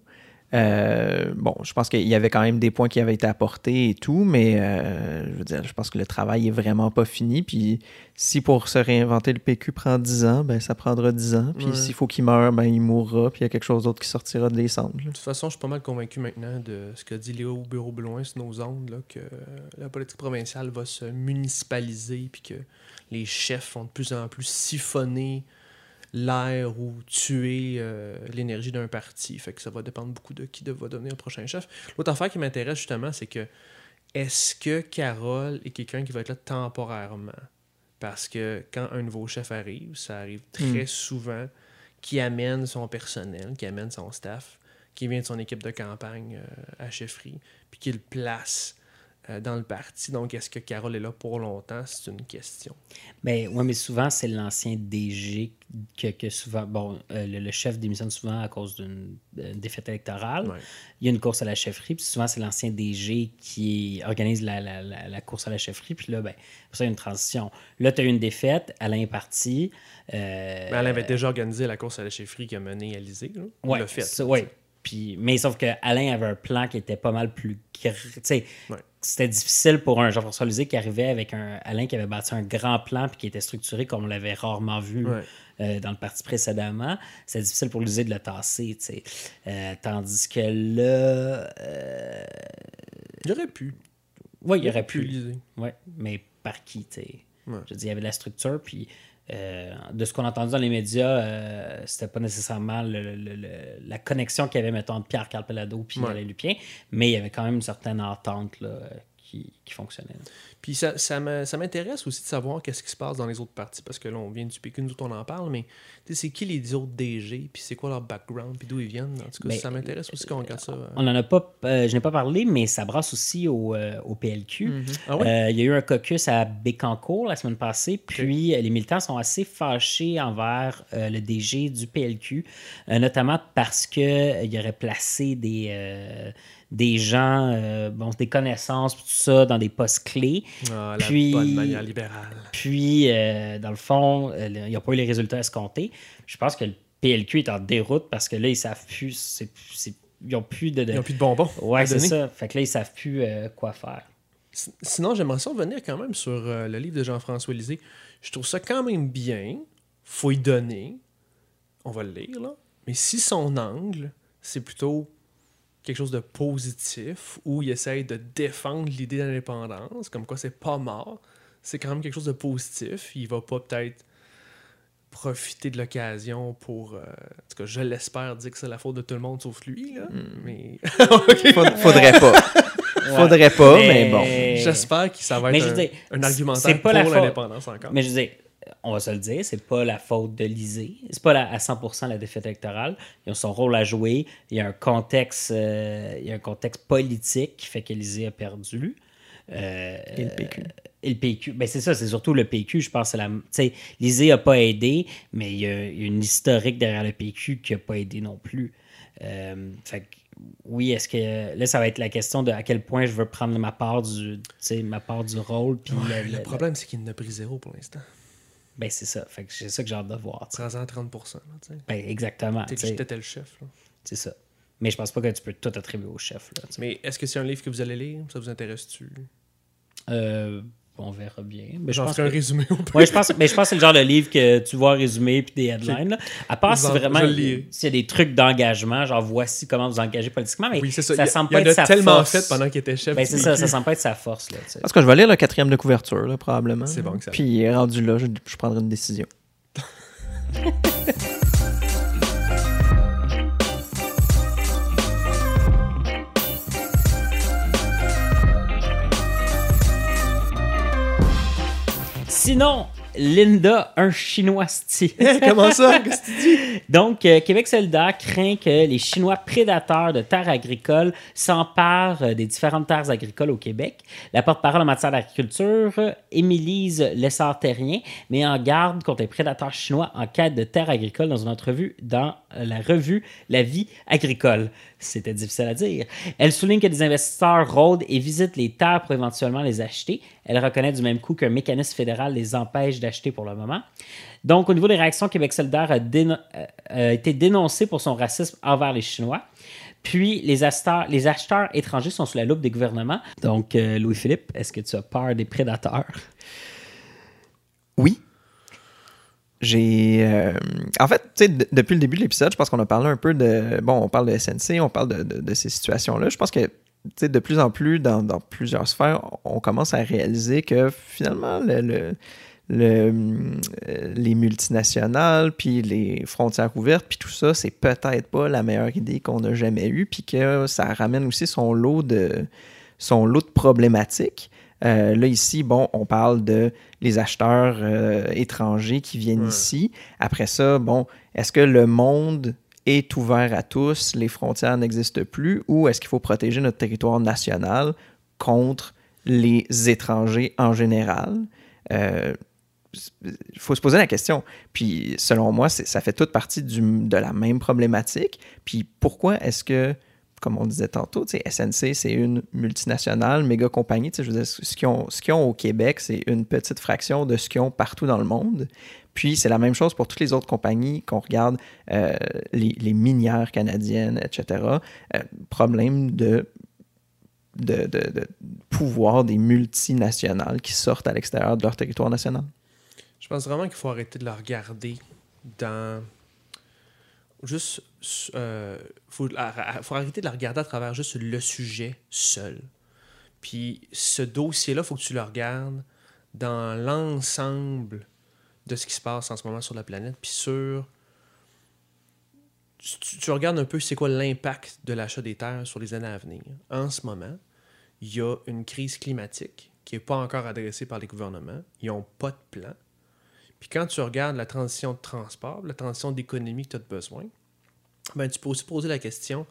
Euh, bon, je pense qu'il y avait quand même des points qui avaient été apportés et tout, mais euh, je veux dire, je pense que le travail est vraiment pas fini. Puis si pour se réinventer le PQ prend 10 ans, ben ça prendra 10 ans. Puis Ouais. s'il faut qu'il meure, ben il mourra. Puis il y a quelque chose d'autre qui sortira de cendres. là. De toute façon, je suis pas mal convaincu maintenant de ce qu'a dit Léo Bureau Beloin sur nos ondes, là, que la politique provinciale va se municipaliser, puis que les chefs vont de plus en plus siphonner l'air ou tuer euh, l'énergie d'un parti. Fait que ça va dépendre beaucoup de qui de- va devenir le prochain chef. L'autre affaire qui m'intéresse justement, c'est que est-ce que Carole est quelqu'un qui va être là temporairement? Parce que quand un nouveau chef arrive, ça arrive très souvent, qui amène son personnel, qui amène son staff, qui vient de son équipe de campagne euh, à chefferie, puis qui le place dans le parti. Donc, est-ce que Carole est là pour longtemps? C'est une question. Ben, ouais, mais souvent, c'est l'ancien DG que, que souvent. Bon, euh, le, le chef démissionne souvent à cause d'une euh, défaite électorale. Ouais. Il y a une course à la chefferie, puis souvent, c'est l'ancien DG qui organise la, la- la- la course à la chefferie. Puis là, ben, pour ça, il y a une transition. Là, tu as eu une défaite, Alain est parti. euh, Mais elle avait déjà organisé la course à la chefferie qui a mené Alizé. Là. ouais, fait. ouais. Puis, mais sauf que Alain avait un plan qui était pas mal plus. Ouais. C'était difficile pour un Jean-François Lisée qui arrivait avec un Alain qui avait bâti un grand plan puis qui était structuré comme on l'avait rarement vu Ouais. euh, dans le parti précédemment. C'était difficile pour Lisée de le tasser. Euh, tandis que là. euh, J'aurais pu. ouais, il aurait pu. liser. Ouais, mais par qui, tu sais? Ouais. Je veux dire, il y avait de la structure, puis euh, de ce qu'on a entendu dans les médias, euh, c'était pas nécessairement le- le- le- la connexion qu'il y avait, mettons, entre Pierre Carpelado puis Ouais. Alain Lupien, mais il y avait quand même une certaine entente là, qui, qui fonctionnait. Puis ça, ça m'intéresse aussi de savoir qu'est-ce qui se passe dans les autres partis, parce que là, on vient du PQ, nous autres, on en parle, mais c'est qui les autres DG, puis c'est quoi leur background, puis d'où ils viennent. En tout cas, Ben, ça m'intéresse aussi qu'on regarde ça. euh. On en a pas, euh, je n'ai pas parlé, mais ça brasse aussi au, euh, au PLQ. Ah ouais? Euh, il y a eu un caucus à Bécancourt la semaine passée, puis euh, les militants sont assez fâchés envers euh, le DG du PLQ, euh, notamment parce qu'il aurait placé des, euh, des gens, euh, bon, des connaissances, tout ça, dans des postes clés. Ah, la puis- bonne manière libérale. Puis, euh, dans le fond, il n'y a pas eu les résultats escomptés. Je pense que le PLQ est en déroute parce que là, ils savent plus. c'est- c'est- ils n'ont plus de. de- Ils n'ont plus de bonbons. Ouais, c'est ça. Fait que là, ils savent plus euh, quoi faire. Sinon, j'aimerais ça revenir quand même sur euh, le livre de Jean-François Lisée. Je trouve ça quand même bien. Faut y donner. On va le lire, là. Mais si son angle, c'est plutôt quelque chose de positif, où il essaye de défendre l'idée d'indépendance, comme quoi c'est pas mort, c'est quand même quelque chose de positif. Il va pas peut-être profiter de l'occasion pour, euh, en tout cas, je l'espère, dire que c'est la faute de tout le monde sauf lui, là. Mais <laughs> <laughs> Faud- Faudrait pas. Faudrait pas, mais, bon. J'espère que ça va Mais être je un, un argumentaire pour l'indépendance encore. Mais je dire, on va se le dire, c'est pas la faute de l'Isée. C'est pas la- à 100% la défaite électorale. Ils ont son rôle à jouer. Il y a un contexte, euh, il y a un contexte politique qui fait que l'Isée a perdu. Euh, Et le PQ. et le PQ. Ben c'est ça, c'est surtout le PQ, je pense. c'est La... L'ISée n'a pas aidé, mais il y, a, il y a une historique derrière le PQ qui n'a pas aidé non plus. Euh, fait que, oui, est-ce que là, ça va être la question de à quel point je veux prendre ma part du, ma part du rôle. Puis Ouais, le- le le- problème, c'est qu'il n'a pris zéro pour l'instant. Ben c'est ça. Fait que c'est ça que j'ai hâte de voir. tu sais. Prends-en 30%. là. Ben, exactement. T'étais le chef. là. C'est ça. Mais je pense pas que tu peux tout attribuer au chef. Là. Mais est-ce que c'est un livre que vous allez lire? Ça vous intéresse-tu? Euh, on verra bien. Mais je J'en pense ferai un que- résumé au pire. Ouais, je pense, mais je pense que c'est le genre de livre que tu vois résumé puis des headlines. là. À part Je si vraiment s'il y a des trucs d'engagement, genre voici comment vous engagez politiquement, mais Oui, c'est ça. ça il, semble il pas être a sa tellement force. fait pendant qu'il était chef. Ben, c'est ça, ça semble pas être sa force. Là. Parce que je vais lire le quatrième de couverture, là, probablement. C'est bon que ça- Puis rendu là, je, je prendrai une décision. <laughs> Sinon, Linda, un chinois style. Comment ça? <laughs> Qu'est-ce que tu dis? Donc, euh, Québec solidaire craint que les Chinois prédateurs de terres agricoles s'emparent euh, des différentes terres agricoles au Québec. La porte-parole en matière d'agriculture, euh, Émilise Lessard-Terrien, met en garde contre les prédateurs chinois en quête de terres agricoles dans une entrevue dans euh, la revue La vie agricole. C'était difficile à dire. Elle souligne que des investisseurs rôdent et visitent les terres pour éventuellement les acheter. Elle reconnaît du même coup qu'un mécanisme fédéral les empêche d'acheter pour le moment. Donc, au niveau des réactions, Québec solidaire a, euh, été dénoncé pour son racisme envers les Chinois. Puis, les acheteurs, les acheteurs étrangers sont sous la loupe des gouvernements. Donc, euh, Louis-Philippe, est-ce que tu as peur des prédateurs? Oui. J'ai. euh, En fait, depuis le début de l'épisode, je pense qu'on a parlé un peu de. Bon, on parle de SNC, on parle de, ces situations-là. Je pense que, de plus en plus, dans, plusieurs sphères, on commence à réaliser que finalement, le. le- le, euh, les multinationales, puis les frontières ouvertes, puis tout ça, c'est peut-être pas la meilleure idée qu'on a jamais eue, puis que ça ramène aussi son lot de, son lot de problématiques. Euh, là, ici, bon, on parle de les acheteurs euh, étrangers qui viennent Ouais. ici. Après ça, bon, est-ce que le monde est ouvert à tous, les frontières n'existent plus, ou est-ce qu'il faut protéger notre territoire national contre les étrangers en général? Euh, il faut se poser la question. Puis, selon moi, ça fait toute partie du- de la même problématique. Puis, pourquoi est-ce que, comme on disait tantôt, SNC, c'est une multinationale, méga compagnie. Je ce qu'ils ont, ont, au Québec, c'est une petite fraction de ce qu'ils ont partout dans le monde. Puis c'est la même chose pour toutes les autres compagnies qu'on regarde, euh, les, minières canadiennes, etc. Euh, problème de de, pouvoir des multinationales qui sortent à l'extérieur de leur territoire national. Je pense vraiment qu'il faut arrêter de la regarder dans juste. Euh, faut, faut arrêter de la regarder à travers juste le sujet seul. Puis ce dossier-là, faut que tu le regardes dans l'ensemble de ce qui se passe en ce moment sur la planète, puis sur. Tu, regardes un peu c'est quoi l'impact de l'achat des terres sur les années à venir. En ce moment, il y a une crise climatique qui n'est pas encore adressée par les gouvernements. Ils n'ont pas de plan. Puis quand tu regardes la transition de transport, la transition d'économie que tu as besoin, ben, tu peux aussi poser la question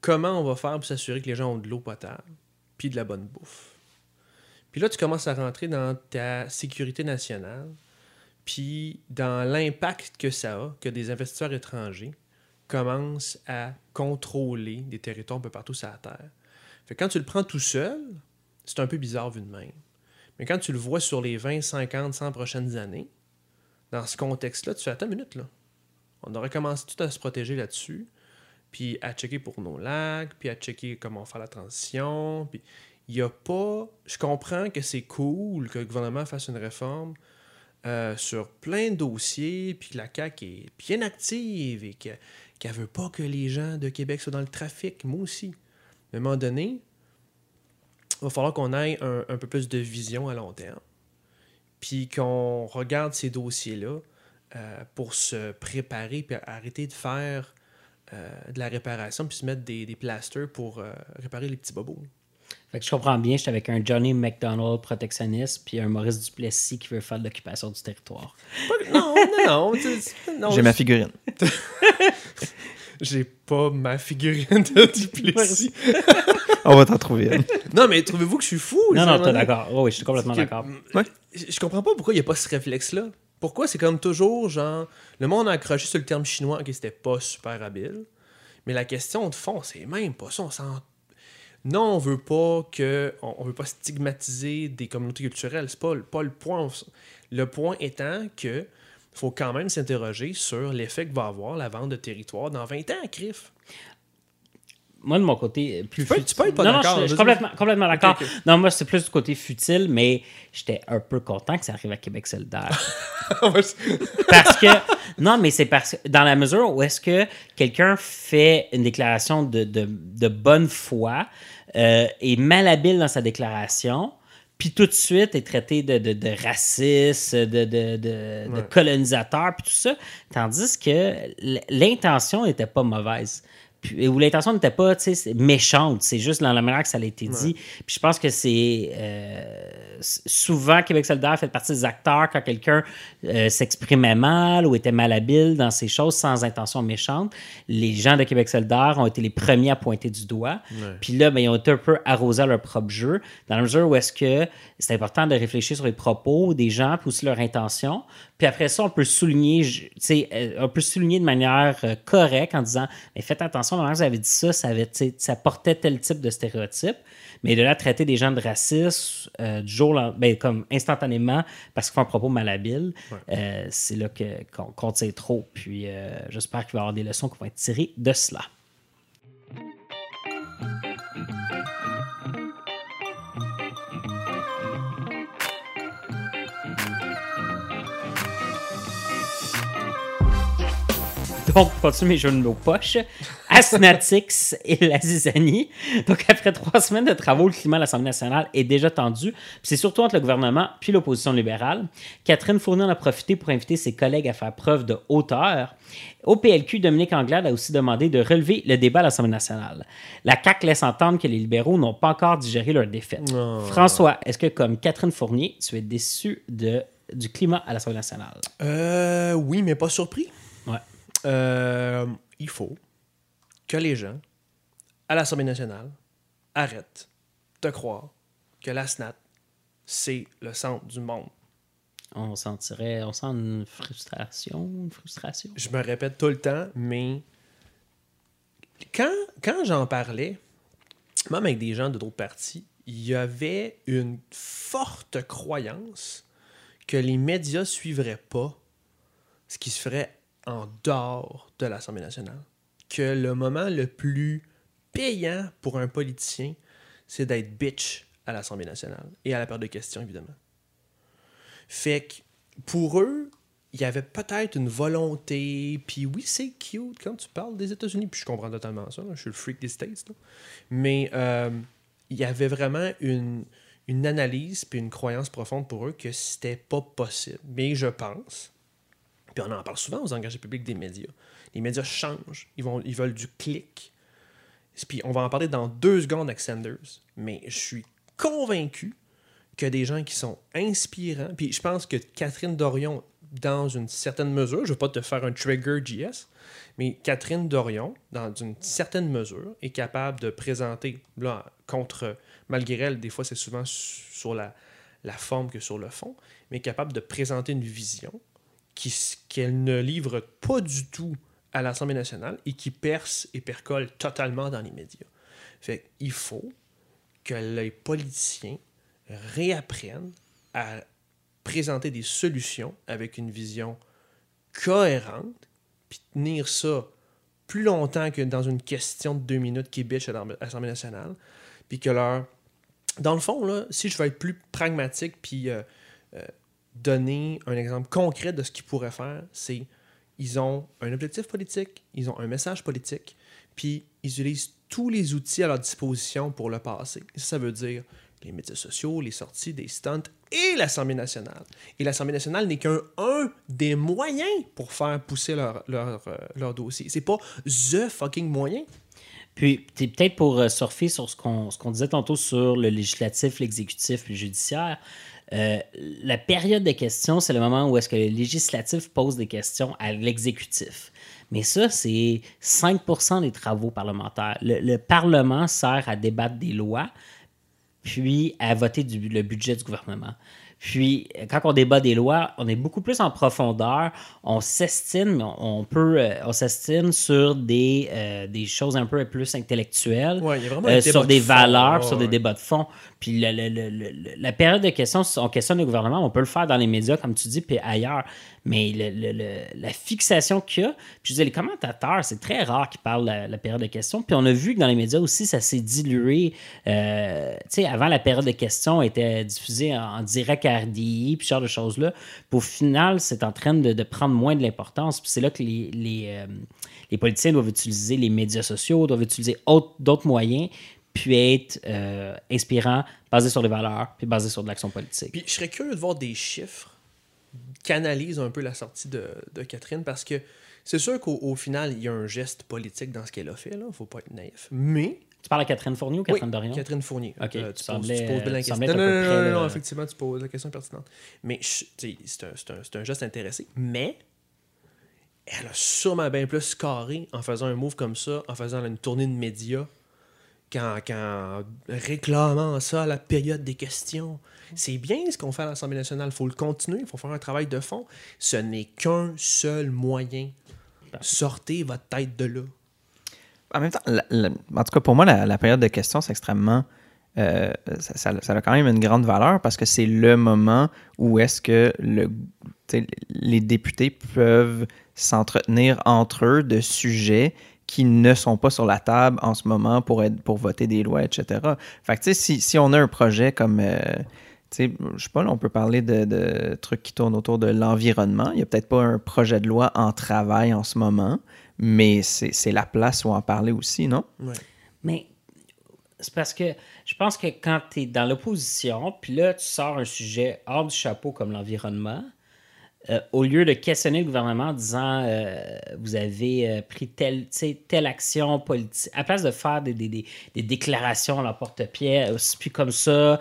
comment on va faire pour s'assurer que les gens ont de l'eau potable puis de la bonne bouffe? Puis là, tu commences à rentrer dans ta sécurité nationale, puis dans l'impact que ça a, que des investisseurs étrangers commencent à contrôler des territoires un peu partout sur la Terre. Fait quand tu le prends tout seul, c'est un peu bizarre vu de même. Mais quand tu le vois sur les 20, 50, 100 prochaines années, dans ce contexte-là, tu fais attends une minute, là. On aurait commencé tout à se protéger là-dessus, puis à checker pour nos lacs, puis à checker comment faire la transition. Puis il n'y a pas. Je comprends que c'est cool que le gouvernement fasse une réforme euh, sur plein de dossiers, puis que la CAQ est bien active et qu'elle ne veut pas que les gens de Québec soient dans le trafic. Moi aussi. à un moment donné, il va falloir qu'on ait un, peu plus de vision à long terme. Puis qu'on regarde ces dossiers-là euh, pour se préparer, puis arrêter de faire euh, de la réparation, puis se mettre des, des plasters pour réparer les petits bobos. Fait que je comprends bien, j'étais avec un Johnny McDonald protectionniste puis un Maurice Duplessis qui veut faire de l'occupation du territoire. Non, non, non. J'ai ma figurine. <laughs> J'ai pas ma figurine de Duplessis. <laughs> On va t'en trouver une. Non, mais trouvez-vous que je suis fou? Non, non, t'es d'accord. oui, je suis complètement d'accord. Ouais. Je comprends pas pourquoi il n'y a pas ce réflexe-là. Pourquoi c'est comme toujours, genre, le monde a accroché sur le terme chinois, qui c'était pas super habile. Mais la question de fond, c'est même pas ça. On s'en non, on veut pas que on, veut pas stigmatiser des communautés culturelles. C'est pas, pas le point. Le point étant que faut quand même s'interroger sur l'effet que va avoir la vente de territoire dans 20 ans, CRIF. Moi, de mon côté, plus tu tu peux être pas d'accord. je, suis complètement, complètement d'accord. Non, moi, c'est plus du côté futile, mais j'étais un peu content que ça arrive à Québec solidaire. <laughs> parce que, non, mais c'est parce que, dans la mesure où est-ce que quelqu'un fait une déclaration de, de, de bonne foi, euh, est malhabile dans sa déclaration, puis tout de suite est traité de, de, de raciste, de, de colonisateur, puis tout ça, tandis que l'intention n'était pas mauvaise où l'intention n'était pas méchante, c'est juste dans la manière que ça a été dit. Puis je pense que c'est euh, souvent Québec solidaire fait partie des acteurs quand quelqu'un euh, s'exprimait mal ou était malhabile dans ces choses sans intention méchante. Les gens de Québec solidaire ont été les premiers à pointer du doigt. Puis là, ben, ils ont été un peu arrosés à leur propre jeu, dans la mesure où est-ce que c'est important de réfléchir sur les propos des gens, puis aussi leur intention. Puis après ça, on peut souligner, euh, on peut souligner de manière correcte en disant, mais faites attention vous avez dit ça, ça, avait, ça portait tel type de stéréotype. Mais de là, traiter des gens de racisme euh, du jour, ben, comme instantanément, parce qu'ils font un propos malhabile, euh, c'est là qu'on qu tire trop. Puis euh, j'espère qu'il va y avoir des leçons qui vont être tirées de cela. Donc, continue mes jeux de mots poches. Asnatix et la zizanie. Donc, après trois semaines de travaux, le climat à l'Assemblée nationale est déjà tendu. C'est surtout entre le gouvernement puis l'opposition libérale. Catherine Fournier en a profité pour inviter ses collègues à faire preuve de hauteur. Au PLQ, Dominique Anglade a aussi demandé de relever le débat à l'Assemblée nationale. La CAQ laisse entendre que les libéraux n'ont pas encore digéré leur défaite. Oh. François, est-ce que, comme Catherine Fournier, tu es déçu de, du climat à l'Assemblée nationale? Euh, oui, mais pas surpris. Ouais. Euh, il faut que les gens, à l'Assemblée nationale, arrêtent de croire que la SNAT, c'est le centre du monde. On sentirait, on sent une frustration, une frustration. Je me répète tout le temps, mais quand, quand j'en parlais, même avec des gens de d'autres partis, il y avait une forte croyance que les médias suivraient pas ce qui se ferait en dehors de l'Assemblée nationale. Que le moment le plus payant pour un politicien, c'est d'être bitch à l'Assemblée nationale et à la période de questions, évidemment. Fait que pour eux, il y avait peut-être une volonté, puis oui, c'est cute quand tu parles des États-Unis, puis je comprends totalement ça, je suis le freak des States, mais euh, il y avait vraiment une, une analyse puis une croyance profonde pour eux que c'était pas possible. Mais je pense, puis on en parle souvent aux engagés publics des médias, les médias changent, ils, vont, ils veulent du clic. Puis on va en parler dans deux secondes avec Sanders, mais je suis convaincu que des gens qui sont inspirants, puis je pense que Catherine Dorion dans une certaine mesure, je ne veux pas te faire un trigger GS, mais Catherine Dorion, dans une certaine mesure, est capable de présenter, là, contre, malgré elle, des fois c'est souvent sur la, la forme que sur le fond, mais capable de présenter une vision qu'elle ne livre pas du tout à l'Assemblée nationale et qui perce et percole totalement dans les médias. Fait il faut que les politiciens réapprennent à présenter des solutions avec une vision cohérente, puis tenir ça plus longtemps que dans une question de deux minutes qui bitch à l'Assemblée nationale, puis que leur... Dans le fond, là, si je veux être plus pragmatique, puis euh, euh, donner un exemple concret de ce qu'ils pourraient faire, c'est ils ont un objectif politique, ils ont un message politique, puis ils utilisent tous les outils à leur disposition pour le passer. Ça veut dire les médias sociaux, les sorties, des stunts et l'Assemblée nationale. Et l'Assemblée nationale n'est qu'un un des moyens pour faire pousser leur, leur, euh, leur dossier. C'est pas the fucking moyen. Puis, peut-être pour euh, surfer sur ce qu'on qu'on disait tantôt sur le législatif, l'exécutif, le judiciaire, euh, la période de questions, c'est le moment où est-ce que le législatif pose des questions à l'exécutif. Mais ça, c'est 5% des travaux parlementaires. Le, le, Parlement sert à débattre des lois, puis à voter le budget du gouvernement. Puis, quand on débat des lois, on est beaucoup plus en profondeur. On s'estime, on peut, euh, on s'estime sur des, euh, des choses un peu plus intellectuelles, ouais, y a vraiment euh, un sur des de fond, valeurs, ouais, sur des débats de fond. Puis la- la période de questions, on questionne le gouvernement, on peut le faire dans les médias, comme tu dis, puis ailleurs. Mais la fixation qu'il y a, puis je disais, les commentateurs, c'est très rare qu'ils parlent la, la période de questions. Puis on a vu que dans les médias aussi, ça s'est dilué. Euh, tu sais, avant, la période de questions était diffusée en, en direct à RDI, puis ce genre de choses-là. Puis au final, c'est en train de, prendre moins de l'importance. Puis c'est là que les, les, euh, les politiciens doivent utiliser les médias sociaux, doivent utiliser autre- d'autres moyens, puis être euh, inspirants, basés sur les valeurs, puis basés sur de l'action politique. Puis je serais curieux de voir des chiffres qui analysent un peu la sortie de, de Catherine parce que c'est sûr qu'au au final, il y a un geste politique dans ce qu'elle a fait, là. Faut pas être naïf. Mais. tu parles à Catherine Fournier ou Catherine Oui, Dorion? Catherine Fournier. Ok, Euh, tu poses, tu poses bien la question. Non, non, non, non, non, là. effectivement, tu poses la question pertinente. Mais c'est un, un- un geste intéressé. Mais elle a sûrement bien plus scarré en faisant un move comme ça, en faisant une tournée de médias, qu'en réclamant ça à la période des questions. C'est bien ce qu'on fait à l'Assemblée nationale. Il faut le continuer, il faut faire un travail de fond. Ce n'est qu'un seul moyen. Sortez votre tête de là. En même temps, en tout cas pour moi, la, période de questions, c'est extrêmement. euh, ça, a quand même une grande valeur parce que c'est le moment où est-ce que les députés peuvent s'entretenir entre eux de sujets qui ne sont pas sur la table en ce moment pour, être, pour voter des lois, etc. Fait que, tu sais, si, si on a un projet comme, euh, tu sais, je sais pas, là, on peut parler de, de trucs qui tournent autour de l'environnement. Il n'y a peut-être pas un projet de loi en travail en ce moment, mais c'est c'est la place où en parler aussi, non? Ouais. Mais c'est parce que je pense que quand tu es dans l'opposition, puis là, tu sors un sujet hors du chapeau comme l'environnement, euh, au lieu de questionner le gouvernement en disant euh, vous avez euh, pris telle, telle action politique, à place de faire des, déclarations à la porte-pied, euh, puis comme ça,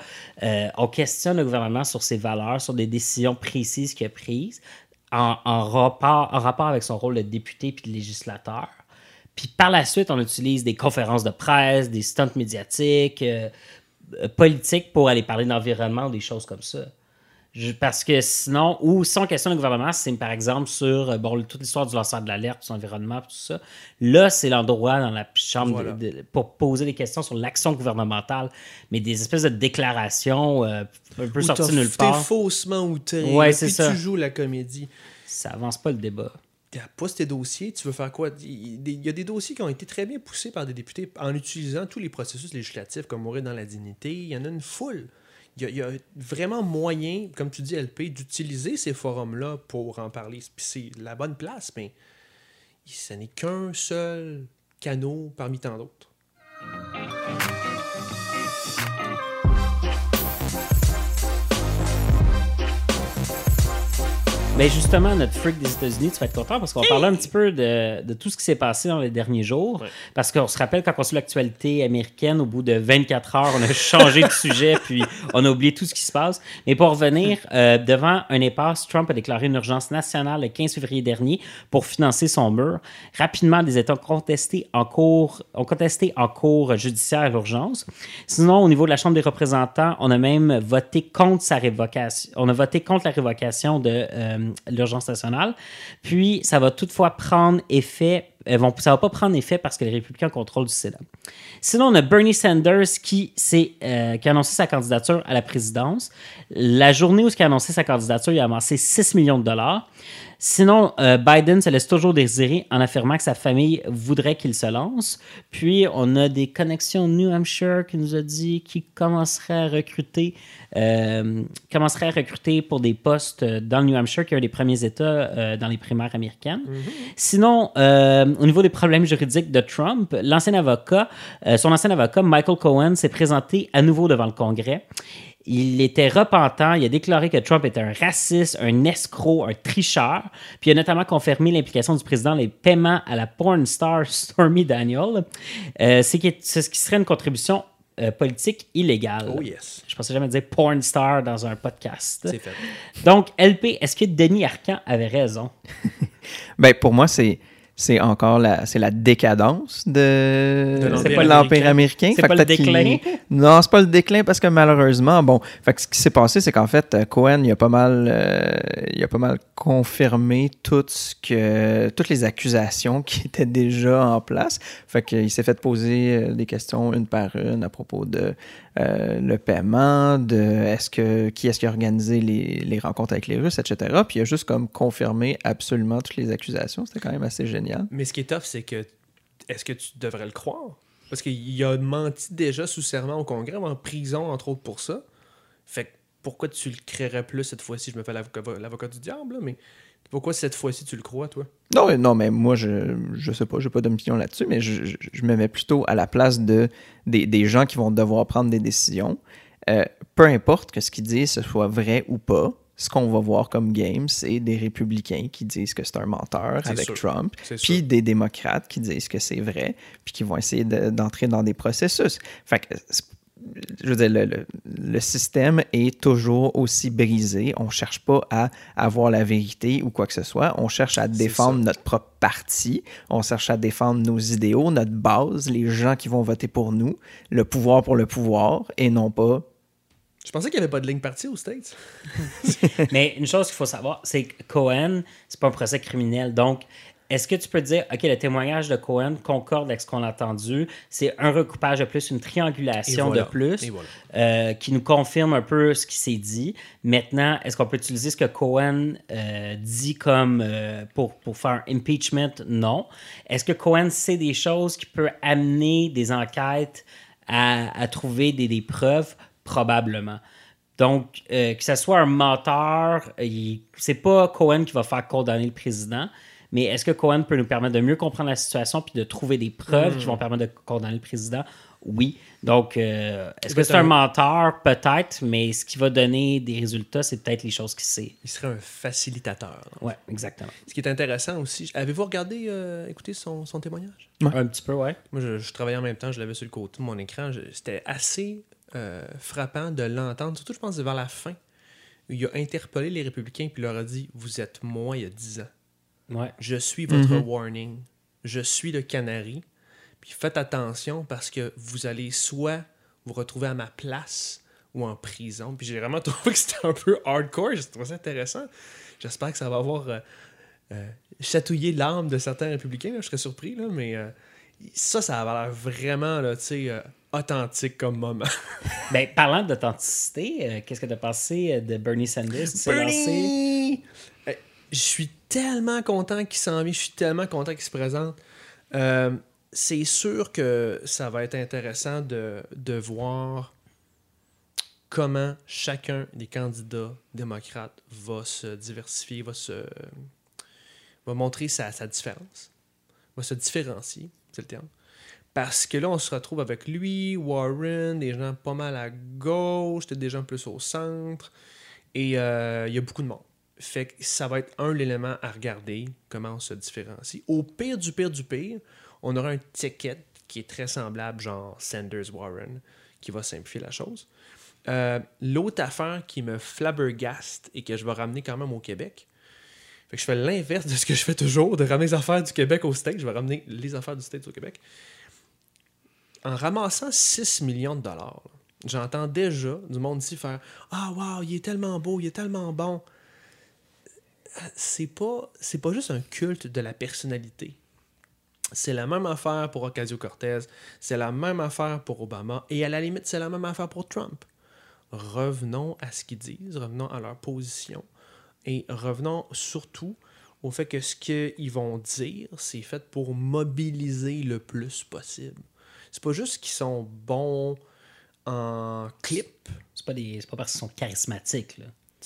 on questionne le gouvernement sur ses valeurs, sur des décisions précises qu'il a prises, en, rapport, avec son rôle de député puis de législateur. Puis par la suite, on utilise des conférences de presse, des stunts médiatiques, politiques pour aller parler d'environnement des choses comme ça. Parce que sinon, ou si on questionne le gouvernement, c'est par exemple sur euh, bon, toute l'histoire du lanceur de l'alerte, son environnement, tout ça. Là, c'est l'endroit dans la chambre de- Voilà. de- pour poser des questions sur l'action gouvernementale, mais des espèces de déclarations euh, un peu sorties nulle T'es part. faussement outré. Ouais, c'est ça. tu joues la comédie. Ça avance pas le débat. T'as pas tes dossiers, tu veux faire quoi? Il y a des dossiers qui ont été très bien poussés par des députés en utilisant tous les processus législatifs comme mourir dans la dignité. Il y en a une foule. Il y a, vraiment moyen, comme tu dis, LP, d'utiliser ces forums-là pour en parler. Puis c'est la bonne place, mais ce n'est qu'un seul canot parmi tant d'autres. Mais justement, notre freak des États-Unis, tu vas être content parce qu'on parlait un petit peu de, de tout ce qui s'est passé dans les derniers jours. Ouais. Parce qu'on se rappelle quand on suit l'actualité américaine, au bout de 24 heures, on a changé de <laughs> sujet puis on a oublié tout ce qui se passe. Mais pour revenir, euh, devant un impasse, Trump a déclaré une urgence nationale le 15 février dernier pour financer son mur. Rapidement, des États ont contesté en cours, ont contesté en cours judiciaire l'urgence. Sinon, au niveau de la Chambre des représentants, on a même voté contre sa révocation. On a voté contre la révocation de euh, l'urgence nationale. Puis, ça va toutefois prendre effet. ça va pas prendre effet parce que les républicains contrôlent du Sénat. Sinon, on a Bernie Sanders qui, euh, qui a annoncé sa candidature à la présidence. La journée où il a annoncé sa candidature, il a amassé 6 millions de dollars. Sinon, euh, Biden se laisse toujours désirer en affirmant que sa famille voudrait qu'il se lance. Puis, on a des connexions New Hampshire qui nous a dit qu'il commencerait à recruter, euh, commencerait à recruter pour des postes dans le New Hampshire, qui est un des premiers États euh, dans les primaires américaines. Sinon, euh, au niveau des problèmes juridiques de Trump, l'ancien avocat, son ancien avocat, Michael Cohen, s'est présenté à nouveau devant le Congrès. Il était repentant. Il a déclaré que Trump était un raciste, un escroc, un tricheur. Puis il a notamment confirmé l'implication du président dans les paiements à la porn star Stormy Daniel. Euh, c'est ce qui serait une contribution euh, politique illégale. Oh yes. Je pensais jamais dire porn star dans un podcast. C'est fait. Donc, LP, est-ce que Denis Arcand avait raison? <laughs> Ben, pour moi, c'est. C'est encore la, c'est la décadence de, De l'Empire américain. américain. C'est pas le déclin? Non, c'est pas le déclin parce que malheureusement, bon, fait que ce qui s'est passé, c'est qu'en fait, euh, Cohen, il a pas mal, euh, il a pas mal confirmé tout ce que, toutes les accusations qui <laughs> étaient déjà en place. Fait qu'il s'est fait poser euh, des questions une par une à propos de euh, le paiement, de est-ce que qui est-ce qui a organisé les, les rencontres avec les Russes, etc. Puis il a juste comme confirmé absolument toutes les accusations. C'était quand même assez génial. Mais ce qui est tough, c'est que est-ce que tu devrais le croire? Parce qu'il a menti déjà sous serment au Congrès, en prison, entre autres, pour ça. Fait que pourquoi tu le créerais plus cette fois-ci? Je me fais l'avocat l'avocat du diable, là, mais pourquoi cette fois-ci tu le crois, toi? Non, mais- non, mais moi, je, je sais pas, j'ai pas d'opinion là-dessus, mais je, je- je me mets plutôt à la place de, des, des gens qui vont devoir prendre des décisions. Euh, peu importe que ce qu'ils disent ce soit vrai ou pas, ce qu'on va voir comme game, c'est des républicains qui disent que c'est un menteur avec sûr. Trump, puis des démocrates qui disent que c'est vrai, puis qui vont essayer de- d'entrer dans des processus. Fait que, je veux dire, le, le- le système est toujours aussi brisé. On cherche pas à avoir la vérité ou quoi que ce soit. On cherche à défendre notre propre parti. On cherche à défendre nos idéaux, notre base, les gens qui vont voter pour nous, le pouvoir pour le pouvoir, et non pas Je pensais qu'il n'y avait pas de ligne partie aux States. <laughs> Mais une chose qu'il faut savoir, c'est que Cohen, c'est pas un procès criminel. Donc, est-ce que tu peux dire, OK, le témoignage de Cohen concorde avec ce qu'on a entendu, c'est un recoupage de plus, une triangulation voilà. de plus, voilà. euh, qui nous confirme un peu ce qui s'est dit. Maintenant, est-ce qu'on peut utiliser ce que Cohen euh, dit comme euh, pour, pour faire un impeachment? Non. Est-ce que Cohen sait des choses qui peuvent amener des enquêtes à, à trouver des, des preuves? Probablement. Donc, que ce soit un menteur, c'est pas Cohen qui va faire condamner le président, mais est-ce que Cohen peut nous permettre de mieux comprendre la situation puis de trouver des preuves qui vont permettre de condamner le président? Oui. Donc, euh, est-ce que c'est un menteur? Peut-être, mais ce qui va donner des résultats, c'est peut-être les choses qu'il sait. Il serait un facilitateur. Ouais, exactement. Ce qui est intéressant aussi, avez-vous regardé, euh, écouté son, son témoignage? Un petit peu, ouais. Moi, je, je travaillais en même temps, je l'avais sur le côté de mon écran. C'était assez euh, frappant de l'entendre, surtout, je pense, vers la fin. où Il a interpellé les républicains puis leur a dit Vous êtes moi il y a 10 ans. Ouais. Je suis votre Mhm. warning. Je suis le canari. Puis faites attention parce que vous allez soit vous retrouver à ma place ou en prison. Puis j'ai vraiment <laughs> trouvé que c'était un peu hardcore. J'ai trouvé ça intéressant. J'espère que ça va avoir euh, euh, chatouillé l'âme de certains républicains. là. Je serais surpris, là, mais euh, ça, ça a l'air vraiment là, tu sais, euh, authentique comme moment. <laughs> Ben, parlant d'authenticité, euh, qu'est-ce que tu as pensé de Bernie Sanders qui s'est lancé? Bernie! Euh, Je suis tellement content qu'il s'en je suis tellement content qu'il se présente. Euh, c'est sûr que ça va être intéressant de, voir comment chacun des candidats démocrates va se diversifier, va se va montrer sa, différence, va se différencier, c'est le terme. Parce que là, on se retrouve avec lui, Warren, des gens pas mal à gauche, des gens plus au centre. Et euh, il y a beaucoup de monde. Fait que ça va être un l'élément à regarder, comment on se différencie. Au pire du pire du pire, on aura un ticket qui est très semblable, genre Sanders-Warren, qui va simplifier la chose. Euh, L'autre affaire qui me flabbergaste et que je vais ramener quand même au Québec, fait que je fais l'inverse de ce que je fais toujours, de ramener les affaires du Québec au States. Je vais ramener les affaires du States au Québec. En ramassant 6 millions de dollars, j'entends déjà du monde ici faire Ah, wow, il est tellement beau, il est tellement bon. C'est pas, c'est pas juste un culte de la personnalité. C'est la même affaire pour Ocasio-Cortez, c'est la même affaire pour Obama, et à la limite, c'est la même affaire pour Trump. Revenons à ce qu'ils disent, revenons à leur position, et revenons surtout au fait que ce qu'ils vont dire, c'est fait pour mobiliser le plus possible. C'est pas juste qu'ils sont bons en clip. C'est pas, des- c'est pas parce qu'ils sont charismatiques.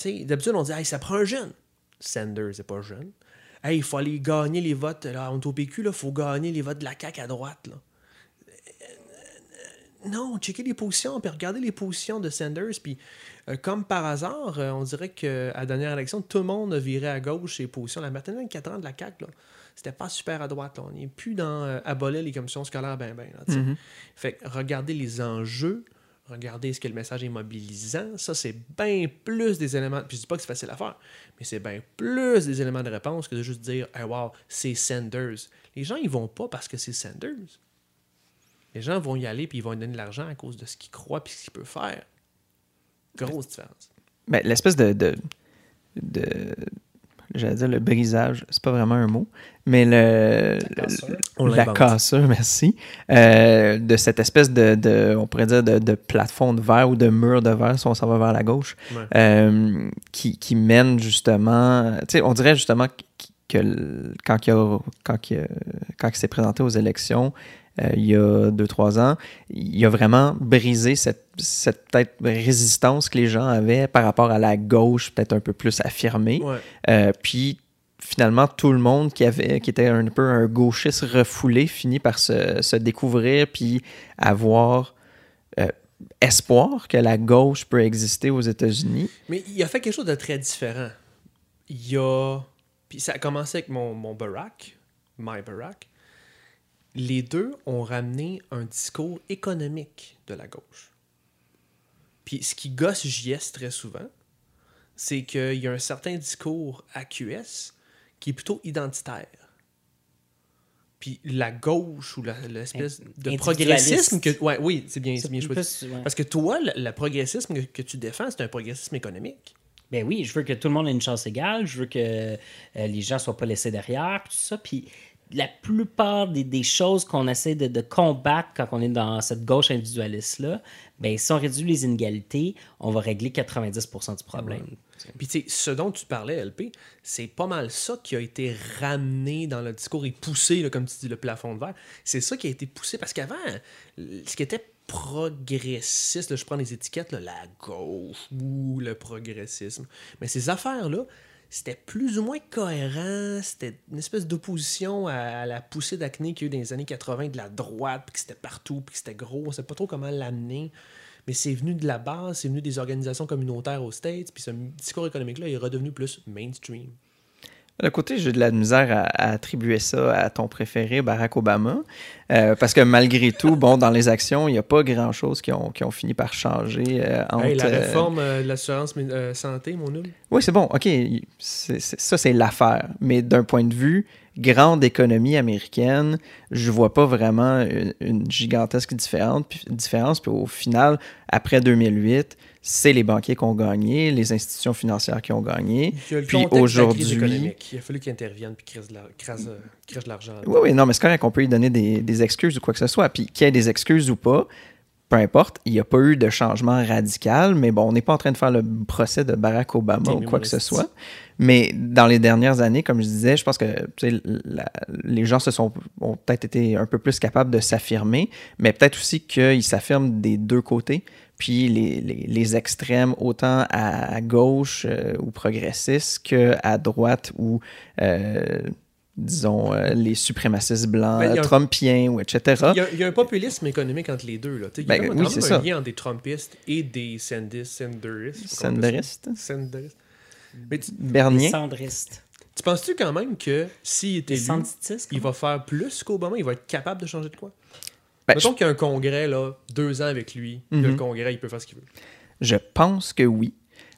D'habitude, on dit, hey, ça prend un jeune. Sanders n'est pas jeune. Hey, il faut aller gagner les votes. Là, on est au PQ, il faut gagner les votes de la CAQ à droite. Là. Non, checker les positions, puis regarder les positions de Sanders. Puis, euh, comme par hasard, euh, on dirait qu'à la dernière élection, tout le monde a viré à gauche ses positions. La Martine 24 ans de la CAQ, là, c'était pas super à droite. Là. On n'est plus dans euh, abolir les commissions scolaires, ben, ben. Là, sais. Fait que regardez les enjeux, regardez ce que le message est mobilisant. Ça, c'est bien plus des éléments. Puis je dis pas que c'est facile à faire, mais c'est bien plus des éléments de réponse que de juste dire hey, wow, c'est Sanders. Les gens, ils vont pas parce que c'est Sanders. Les gens vont y aller puis ils vont donner de l'argent à cause de ce qu'ils croient puis ce qu'il peut faire. Grosse différence. Ben, l'espèce de- J'allais dire le brisage, c'est pas vraiment un mot, mais le. cassure. le- la cassure, merci. euh, de cette espèce de, de- on pourrait dire, de, de plafond de verre ou de mur de verre, si on s'en va vers la gauche, Ouais. euh, qui, qui mène justement. Tu sais, on dirait justement que, que quand il, y a- quand il, y a- quand il s'est présenté aux élections, euh, il y a deux, trois ans, il a vraiment brisé cette, cette peut-être résistance que les gens avaient par rapport à la gauche, peut-être un peu plus affirmée. Ouais. Euh, puis finalement, tout le monde qui, avait, qui était un peu un gauchiste refoulé finit par se, se découvrir puis avoir euh, espoir que la gauche peut exister aux États-Unis. Mais il a fait quelque chose de très différent. Il a. Puis ça a commencé avec mon, mon Barack, My Barack. Les deux ont ramené un discours économique de la gauche. Puis ce qui gosse JS très souvent, c'est qu'il y a un certain discours à QS qui est plutôt identitaire. Puis la gauche ou l'espèce de progressisme que. Ouais, oui, c'est bien, c'est bien choisi. Plus, ouais. Parce que toi, le, le progressisme que, que tu défends, c'est un progressisme économique. Ben oui, je veux que tout le monde ait une chance égale. Je veux que euh, les gens soient pas laissés derrière, tout ça. Puis la plupart des, choses qu'on essaie de, combattre quand on est dans cette gauche individualiste-là, ben si on réduit les inégalités, on va régler 90% du problème. Puis tu sais, ce dont tu parlais, LP, c'est pas mal ça qui a été ramené dans le discours et poussé, comme tu dis, le plafond de verre. C'est ça qui a été poussé parce qu'avant, ce qui était progressiste, je prends les étiquettes, la gauche ou le progressisme, mais ces affaires-là, c'était plus ou moins cohérent, c'était une espèce d'opposition à, la poussée d'acné qu'il y a eu dans les années 80 de la droite, puis que c'était partout, puis que c'était gros, on sait pas trop comment l'amener. Mais c'est venu de la base, c'est venu des organisations communautaires aux States, puis ce discours économique-là est redevenu plus mainstream. D'un côté, j'ai de la misère à, à attribuer ça à ton préféré, Barack Obama, euh, parce que malgré tout, bon, dans les actions, il n'y a pas grand-chose qui ont, qui ont fini par changer euh, entre... Hey, la euh, réforme euh, de l'assurance santé, mon nul. Oui, c'est bon, ok, ça c'est l'affaire, mais d'un point de vue grande économie américaine, je vois pas vraiment une, une gigantesque différence. Puis, différence. Puis au final, après 2008, c'est les banquiers qui ont gagné, les institutions financières qui ont gagné. Puis aujourd'hui-. Il a fallu qu'ils interviennent puis la- crasent, euh, de l'argent. Oui, oui, non, mais c'est correct qu'on peut lui donner des, des excuses ou quoi que ce soit. Puis qu'il y ait des excuses ou pas, peu importe, il n'y a pas eu de changement radical, mais bon, on n'est pas en train de faire le procès de Barack Obama ou quoi que ce soit. Mais dans les dernières années, comme je disais, je pense que la- les gens se sont ont peut-être été un peu plus capables de s'affirmer, mais peut-être aussi qu'ils s'affirment des deux côtés. Puis les, les- les extrêmes, autant à, à gauche euh, ou progressistes qu'à droite ou, euh, disons, euh, les suprémacistes blancs, Ben, un- trumpiens ou etc. Il y, a, il y a un populisme économique entre les deux. Là. Il y a Ben, oui, ça. un lien entre des Trumpistes et des Sandis, Sanderistes. Sanderistes. Mais tu, Bernier? tu penses-tu quand même que s'il est élu, il va faire plus qu'Obama? Il va être capable de changer de quoi? Ben, Mettons qu'il y a un congrès, là, deux ans avec lui, puis Mhm. le congrès, il peut faire ce qu'il veut. Je pense que oui.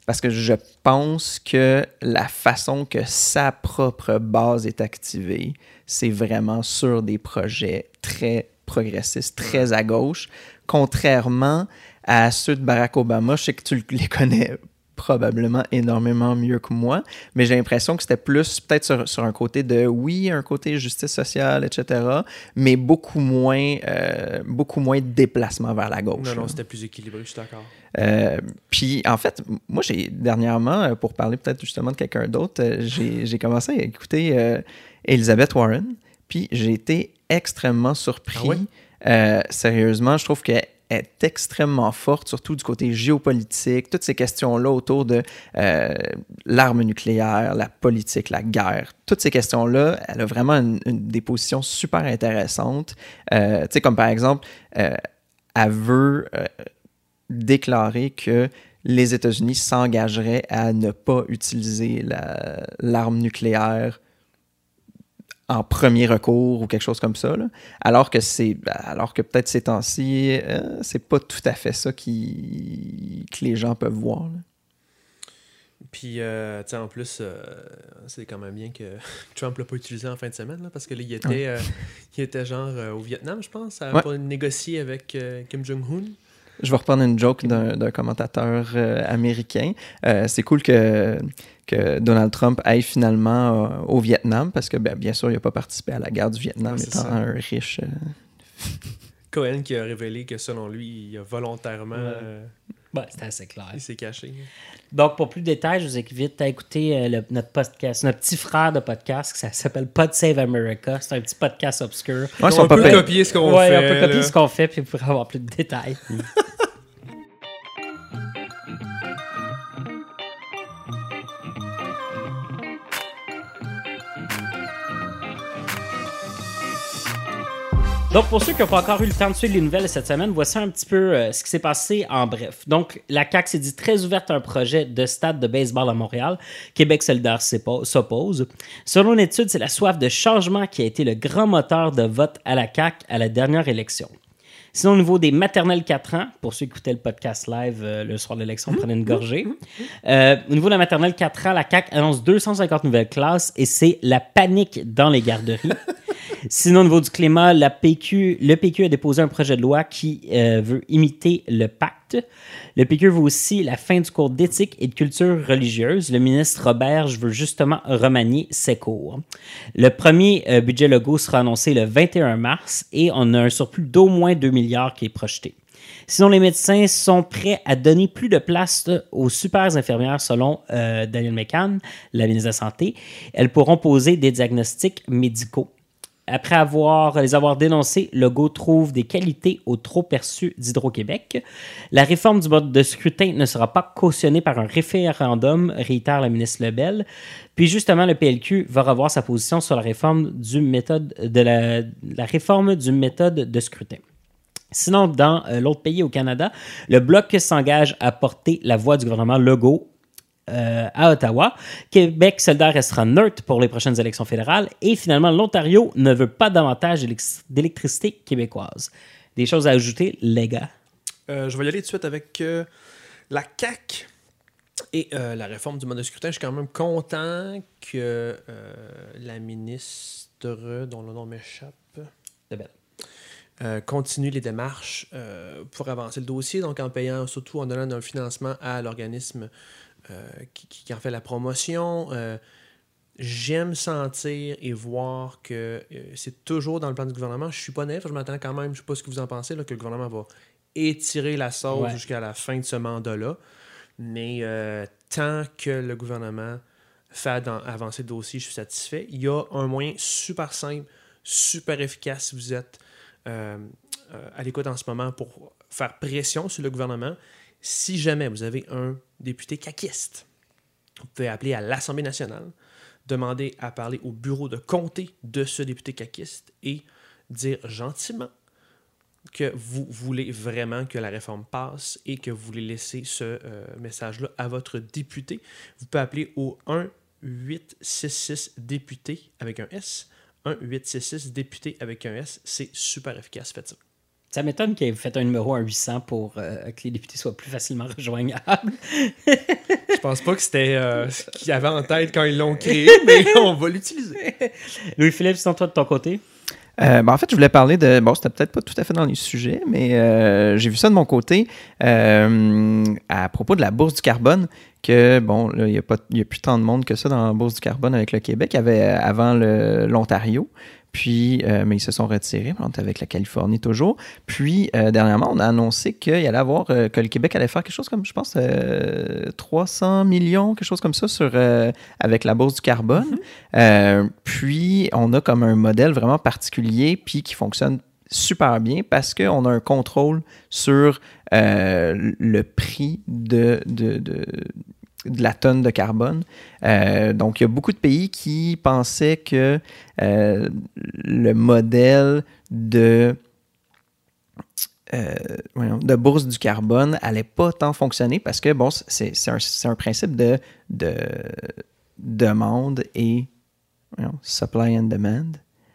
Parce que je pense que la façon que sa propre base est activée, c'est vraiment sur des projets très progressistes, très à gauche. Contrairement à ceux de Barack Obama, je sais que tu les connais probablement énormément mieux que moi, mais j'ai l'impression que c'était plus peut-être sur, sur un côté de oui, un côté justice sociale, etc., mais beaucoup moins, euh, beaucoup moins de déplacement vers la gauche. Non, non, c'était plus équilibré, je suis d'accord. Euh, puis en fait, moi j'ai dernièrement, euh, pour parler peut-être justement de quelqu'un d'autre, j'ai commencé à écouter euh, Elizabeth Warren, puis j'ai été extrêmement surpris. Ah ouais? Sérieusement, je trouve qu'elle est extrêmement forte, surtout du côté géopolitique, toutes ces questions-là autour de euh, l'arme nucléaire, la politique, la guerre, toutes ces questions-là, elle a vraiment des positions super intéressantes. Euh, tu sais, comme par exemple, euh, elle veut déclarer que les États-Unis s'engageraient à ne pas utiliser la- l'arme nucléaire en premier recours ou quelque chose comme ça. là. Alors que c'est alors que peut-être ces temps-ci, euh, c'est pas tout à fait ça qui, que les gens peuvent voir. là. Puis, euh, tu sais, en plus, euh, c'est quand même bien que <laughs> Trump l'a pas utilisé en fin de semaine, là, parce que là, il était, euh, il était genre au Vietnam, je pense, à, Ouais. pour négocier avec Kim Jong-un. Je vais reprendre une joke d'un d'un commentateur euh, américain. Euh, c'est cool que, que Donald Trump aille finalement euh, au Vietnam parce que, ben, bien sûr, il n'a pas participé à la guerre du Vietnam Ouais, c'est étant ça. un riche. euh, <laughs> Cohen qui a révélé que selon lui, il a volontairement. Ouais. euh, c'était assez clair. il s'est caché. Donc, pour plus de détails, je vous invite à écouter euh, le- notre podcast, notre petit frère de podcast, ça s'appelle Pod Save America. C'est un petit podcast obscur. Ouais, on pas peut copier ce qu'on ouais, fait. on peut copier là. ce qu'on fait, puis vous pourrez avoir plus de détails. Donc, pour ceux qui n'ont pas encore eu le temps de suivre les nouvelles cette semaine, voici un petit peu euh, ce qui s'est passé en bref. Donc, la CAQ s'est dit très ouverte à un projet de stade de baseball à Montréal. Québec solidaire s'oppose. Selon une étude, c'est la soif de changement qui a été le grand moteur de vote à la CAQ à la dernière élection. Sinon, au niveau des maternelles 4 ans, pour ceux qui écoutaient le podcast live euh, le soir de l'élection, prenez une gorgée. Euh, au niveau de la maternelle 4 ans, la CAQ annonce 250 nouvelles classes et c'est la panique dans les garderies. <laughs> Sinon, au niveau du climat, le PQ a déposé un projet de loi qui euh, veut imiter le pacte. Le PQ veut aussi la fin du cours d'éthique et de culture religieuse. Le ministre Robert veut justement remanier ses cours. Le premier euh, budget Legault sera annoncé le 21 mars et on a un surplus d'au moins 2 milliards qui est projeté. Sinon, les médecins sont prêts à donner plus de place euh, aux super infirmières selon Daniel McCann, la ministre de la Santé. Elles pourront poser des diagnostics médicaux. Après avoir, les avoir dénoncés, Legault trouve des qualités au trop perçu d'Hydro-Québec. La réforme du mode de scrutin ne sera pas cautionnée par un référendum, réitère la ministre Lebel. Puis justement, le PLQ va revoir sa position sur la réforme du méthode de la, la réforme du méthode de scrutin. Sinon, dans euh, l'autre pays au Canada, le Bloc s'engage à porter la voix du gouvernement Legault euh, à Ottawa. Québec solidaire restera neutre pour les prochaines élections fédérales. Et finalement, l'Ontario ne veut pas davantage d'élec- d'électricité québécoise. Des choses à ajouter, les gars? Euh, je vais y aller tout de suite avec euh, la CAC et la réforme du mode de scrutin. Je suis quand même content que la ministre dont le nom m'échappe. De belle. Euh, continue les démarches euh, pour avancer le dossier, donc en payant, surtout en donnant un financement à l'organisme qui, qui en fait la promotion. Euh, J'aime sentir et voir que euh, c'est toujours dans le plan du gouvernement. Je suis pas naïf, je m'attends quand même, je sais pas ce que vous en pensez, là, que le gouvernement va étirer la sauce Ouais. jusqu'à la fin de ce mandat-là. Mais euh, tant que le gouvernement fait avancer le dossier, je suis satisfait. Il y a un moyen super simple, super efficace si vous êtes euh, euh, à l'écoute en ce moment pour faire pression sur le gouvernement. Si jamais vous avez un député caquiste, vous pouvez appeler à l'Assemblée nationale, demander à parler au bureau de comté de ce député caquiste et dire gentiment que vous voulez vraiment que la réforme passe et que vous voulez laisser ce euh, message-là à votre député. Vous pouvez appeler au 1-866 député avec un S. 1-866 député avec un S. C'est super efficace, faites ça. Ça m'étonne qu'il ait fait un numéro à 800 pour euh, que les députés soient plus facilement <laughs> rejoignables. Je pense pas que c'était euh, ce qu'ils avaient en tête quand ils l'ont créé, mais <laughs> on va l'utiliser. Louis-Philippe, sinon toi de ton côté? Euh, ben, en fait, je voulais parler de. Bon, c'était peut-être pas tout à fait dans les sujets, mais euh, j'ai vu ça de mon côté euh, à propos de la bourse du carbone. Que bon, là, il n'y a, pas- il y a plus tant de monde que ça dans la bourse du carbone avec le Québec. Il y avait avant le- l'Ontario. Puis, euh, mais ils se sont retirés, on est avec la Californie toujours. Puis, euh, dernièrement, on a annoncé qu'il allait avoir, euh, que le Québec allait faire quelque chose comme, je pense, euh, 300 millions, quelque chose comme ça, sur, avec la bourse du carbone. Euh, puis, on a comme un modèle vraiment particulier, puis qui fonctionne super bien parce qu'on a un contrôle sur le prix de, de, de, de la tonne de carbone. Euh, donc, il y a beaucoup de pays qui pensaient que euh, le modèle de, euh, de bourse du carbone allait pas tant fonctionner parce que, bon, c'est un, principe de, de demande et supply and demand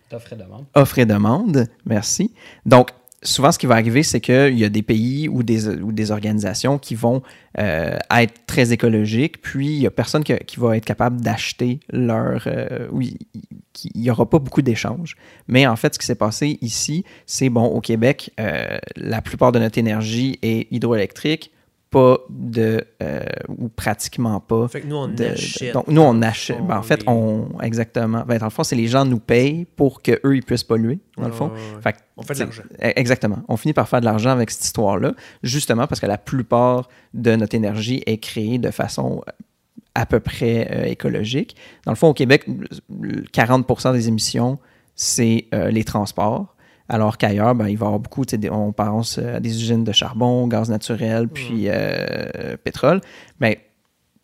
T'offres et demande. offre et demande. Merci. Donc, souvent, ce qui va arriver, c'est qu'il y a des pays ou des, organisations qui vont euh, être très écologiques, puis il n'y a personne qui, va être capable d'acheter leur... euh, oui, il n'y aura pas beaucoup d'échanges. Mais en fait, ce qui s'est passé ici, c'est, bon, au Québec, euh, la plupart de notre énergie est hydroélectrique, pas de... euh, ou pratiquement pas Fait que nous, on de- de- achète. donc, nous, on achète. ben, en fait, les- on. Exactement. Ben, dans le fond, c'est les gens nous payent pour qu'eux, ils puissent polluer, dans le fond. Fait que, On fait de l'argent. e- Exactement. On finit par faire de l'argent avec cette histoire-là, justement parce que la plupart de notre énergie est créée de façon euh, à peu près euh, écologique. Dans le fond, au Québec, le 40% des émissions, c'est euh, les transports. Alors qu'ailleurs, ben, il va y avoir beaucoup, on pense euh, à des usines de charbon, gaz naturel, puis euh, pétrole. Mais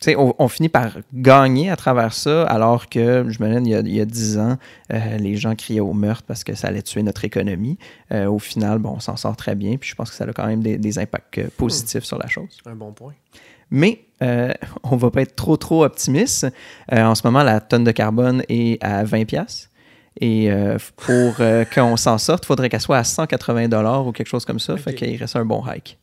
sais, on, on finit par gagner à travers ça, alors que, je me souviens, il y a, il y a 10 ans, euh, les gens criaient au meurtre parce que ça allait tuer notre économie. Euh, au final, bon, on s'en sort très bien, puis je pense que ça a quand même des, des impacts positifs sur la chose. Un bon point. Mais euh, <laughs> on va pas être trop, trop optimiste. Euh, en ce moment, la tonne de carbone est à 20 pièces. Et euh, pour euh, <laughs> qu'on s'en sorte, il faudrait qu'elle soit à 180 dollars ou quelque chose comme ça. Fait Ok. qu'il reste un bon hike.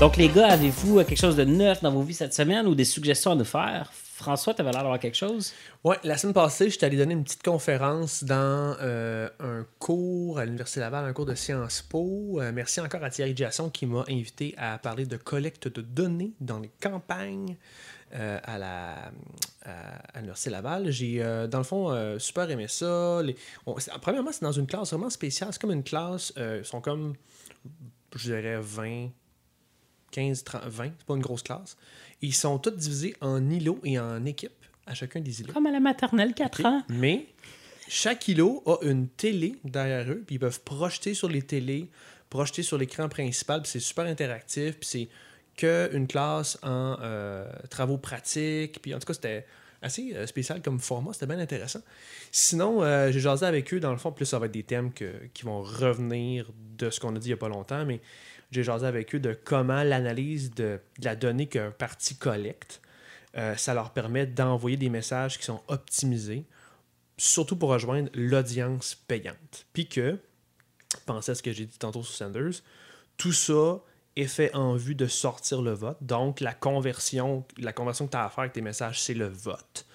Donc, les gars, avez-vous quelque chose de neuf dans vos vies cette semaine ou des suggestions à nous faire? François, tu avais l'air d'avoir quelque chose? Ouais, la semaine passée, j'étais allé donner une petite conférence dans euh, un cours à l'Université Laval, un cours de Sciences Po. Euh, merci encore à Thierry Jasson qui m'a invité à parler de collecte de données dans les campagnes euh, à à, l'Université Laval. J'ai, dans le fond, super aimé ça. Premièrement, c'est dans une classe vraiment spéciale. C'est comme une classe, ils sont comme, je dirais, 20, 15, 30, 20. C'est pas une grosse classe. Ils sont tous divisés en îlots et en équipes à chacun des îlots. Comme à la maternelle, 4 Ok. ans. Mais chaque îlot a une télé derrière eux, puis ils peuvent projeter sur les télés, projeter sur l'écran principal, puis c'est super interactif, puis c'est que une classe en euh, travaux pratiques, puis en tout cas, c'était assez euh, spécial comme format, c'était bien intéressant. Sinon, euh, j'ai jasé avec eux, dans le fond, plus ça va être des thèmes que- qui vont revenir de ce qu'on a dit il n'y a pas longtemps, mais j'ai jasé avec eux de comment l'analyse de, de la donnée qu'un parti collecte, euh, ça leur permet d'envoyer des messages qui sont optimisés, surtout pour rejoindre l'audience payante. Puis que, pensez à ce que j'ai dit tantôt sur Sanders, tout ça est fait en vue de sortir le vote. Donc, la conversion, la conversion que tu as à faire avec tes messages, c'est le vote.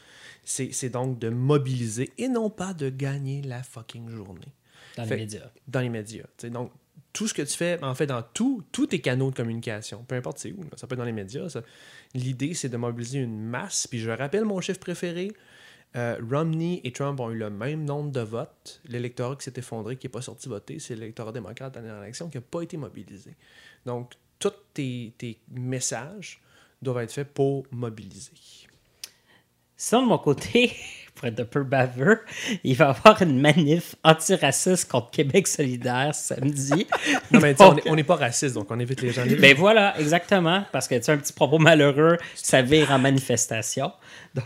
C'est donc de mobiliser et non pas de gagner la fucking journée Dans Fait- les médias. dans les médias. Donc, tout ce que tu fais, en fait, dans tout, tous tes canaux de communication, peu importe c'est où, ça peut être dans les médias, l'idée, c'est de mobiliser une masse. Puis je rappelle mon chiffre préféré, euh, Romney et Trump ont eu le même nombre de votes. L'électorat qui s'est effondré, qui n'est pas sorti voter, c'est l'électorat démocrate à la dernière élection qui n'a pas été mobilisé. Donc, tous tes, tes messages doivent être faits pour mobiliser. Sinon, de mon côté, <laughs> pour être un peu baveux, il va y avoir une manif antiraciste contre Québec solidaire samedi. <laughs> Non, mais Donc, n'est- on n'est pas raciste, donc on évite les gens. Ben voilà, exactement, parce que tu sais, un petit propos malheureux, ça vire en manifestation.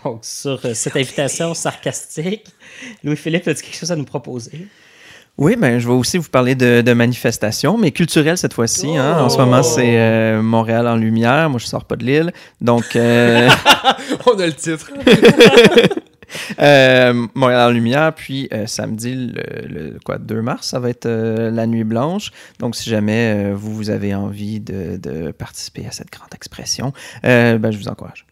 Donc, sur euh, cette invitation sarcastique, Louis-Philippe, as-tu quelque chose à nous proposer? Oui, ben, je vais aussi vous parler de, de manifestations, mais culturelles cette fois-ci. hein. En ce moment, c'est euh, Montréal en lumière. Moi, je sors pas de l'île. Donc, euh, <laughs> <laughs> on a le titre. <laughs> euh, Montréal en lumière. Puis, samedi, le, le- quoi, 2 mars, ça va être la nuit blanche. Donc, si jamais vous, vous avez envie de, de participer à cette grande expression, ben, je vous encourage.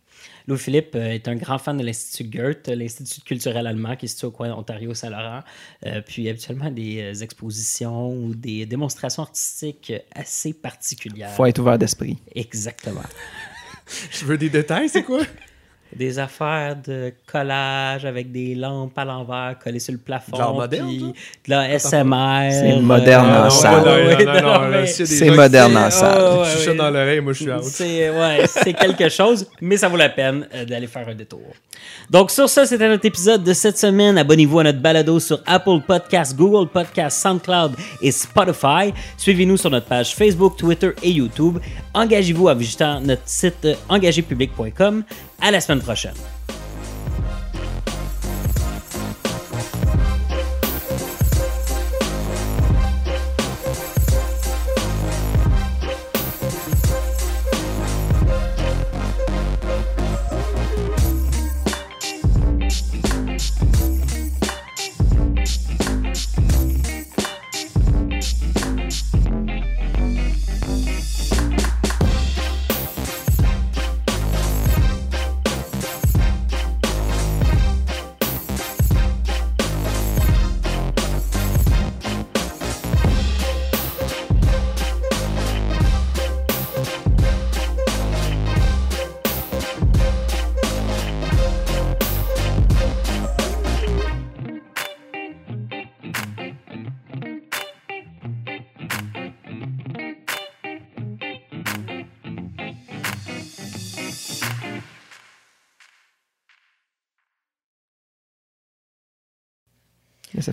Louis-Philippe euh, est un grand fan de l'Institut Goethe, l'Institut culturel allemand qui est situé au coin Ontario-Saint-Laurent. Euh, puis habituellement des euh, expositions ou des démonstrations artistiques assez particulières. faut être ouvert d'esprit. Exactement. <laughs> Je veux des détails, c'est quoi? Des affaires de collage avec des lampes à l'envers collées sur le plafond. De l'art moderne, puis de la SMR. C'est moderne euh, en salle. ouais, ouais, non, non, non, C'est moderne en c'est- salle. oh, ouais, Je suis ouais. dans l'oreille, moi je suis out. C'est ouais, c'est quelque chose, mais ça vaut la peine euh, d'aller faire un détour. Donc sur ça, c'était notre épisode de cette semaine. Abonnez-vous à notre balado sur Apple Podcasts, Google Podcasts, SoundCloud et Spotify. Suivez-nous sur notre page Facebook, Twitter et YouTube. Engagez-vous en visitant notre site euh, engagépublic.com. À la semaine prochaine.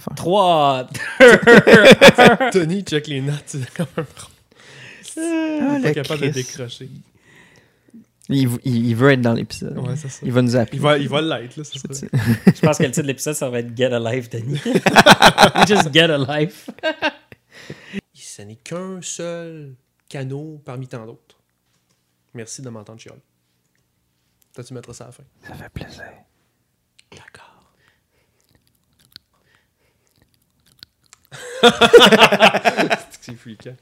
Faire. <laughs> 3, Tony, check les notes. C'est comme un pro. Ah, pas capable de Christ. décrocher. Il, v- il- il veut être dans l'épisode. Ouais, c'est ça. Il va nous appeler. Il va, il va l'être, là. ça C'est- serait- c'est- je pense que le titre de l'épisode, ça va être Get a Life, Denis. Just get a life. Ce n'est qu'un seul canot parmi tant d'autres. Merci de m'entendre chialer. Toi, tu mettras ça à la fin. Ça fait plaisir. D'accord. <laughs> C'est fliquant.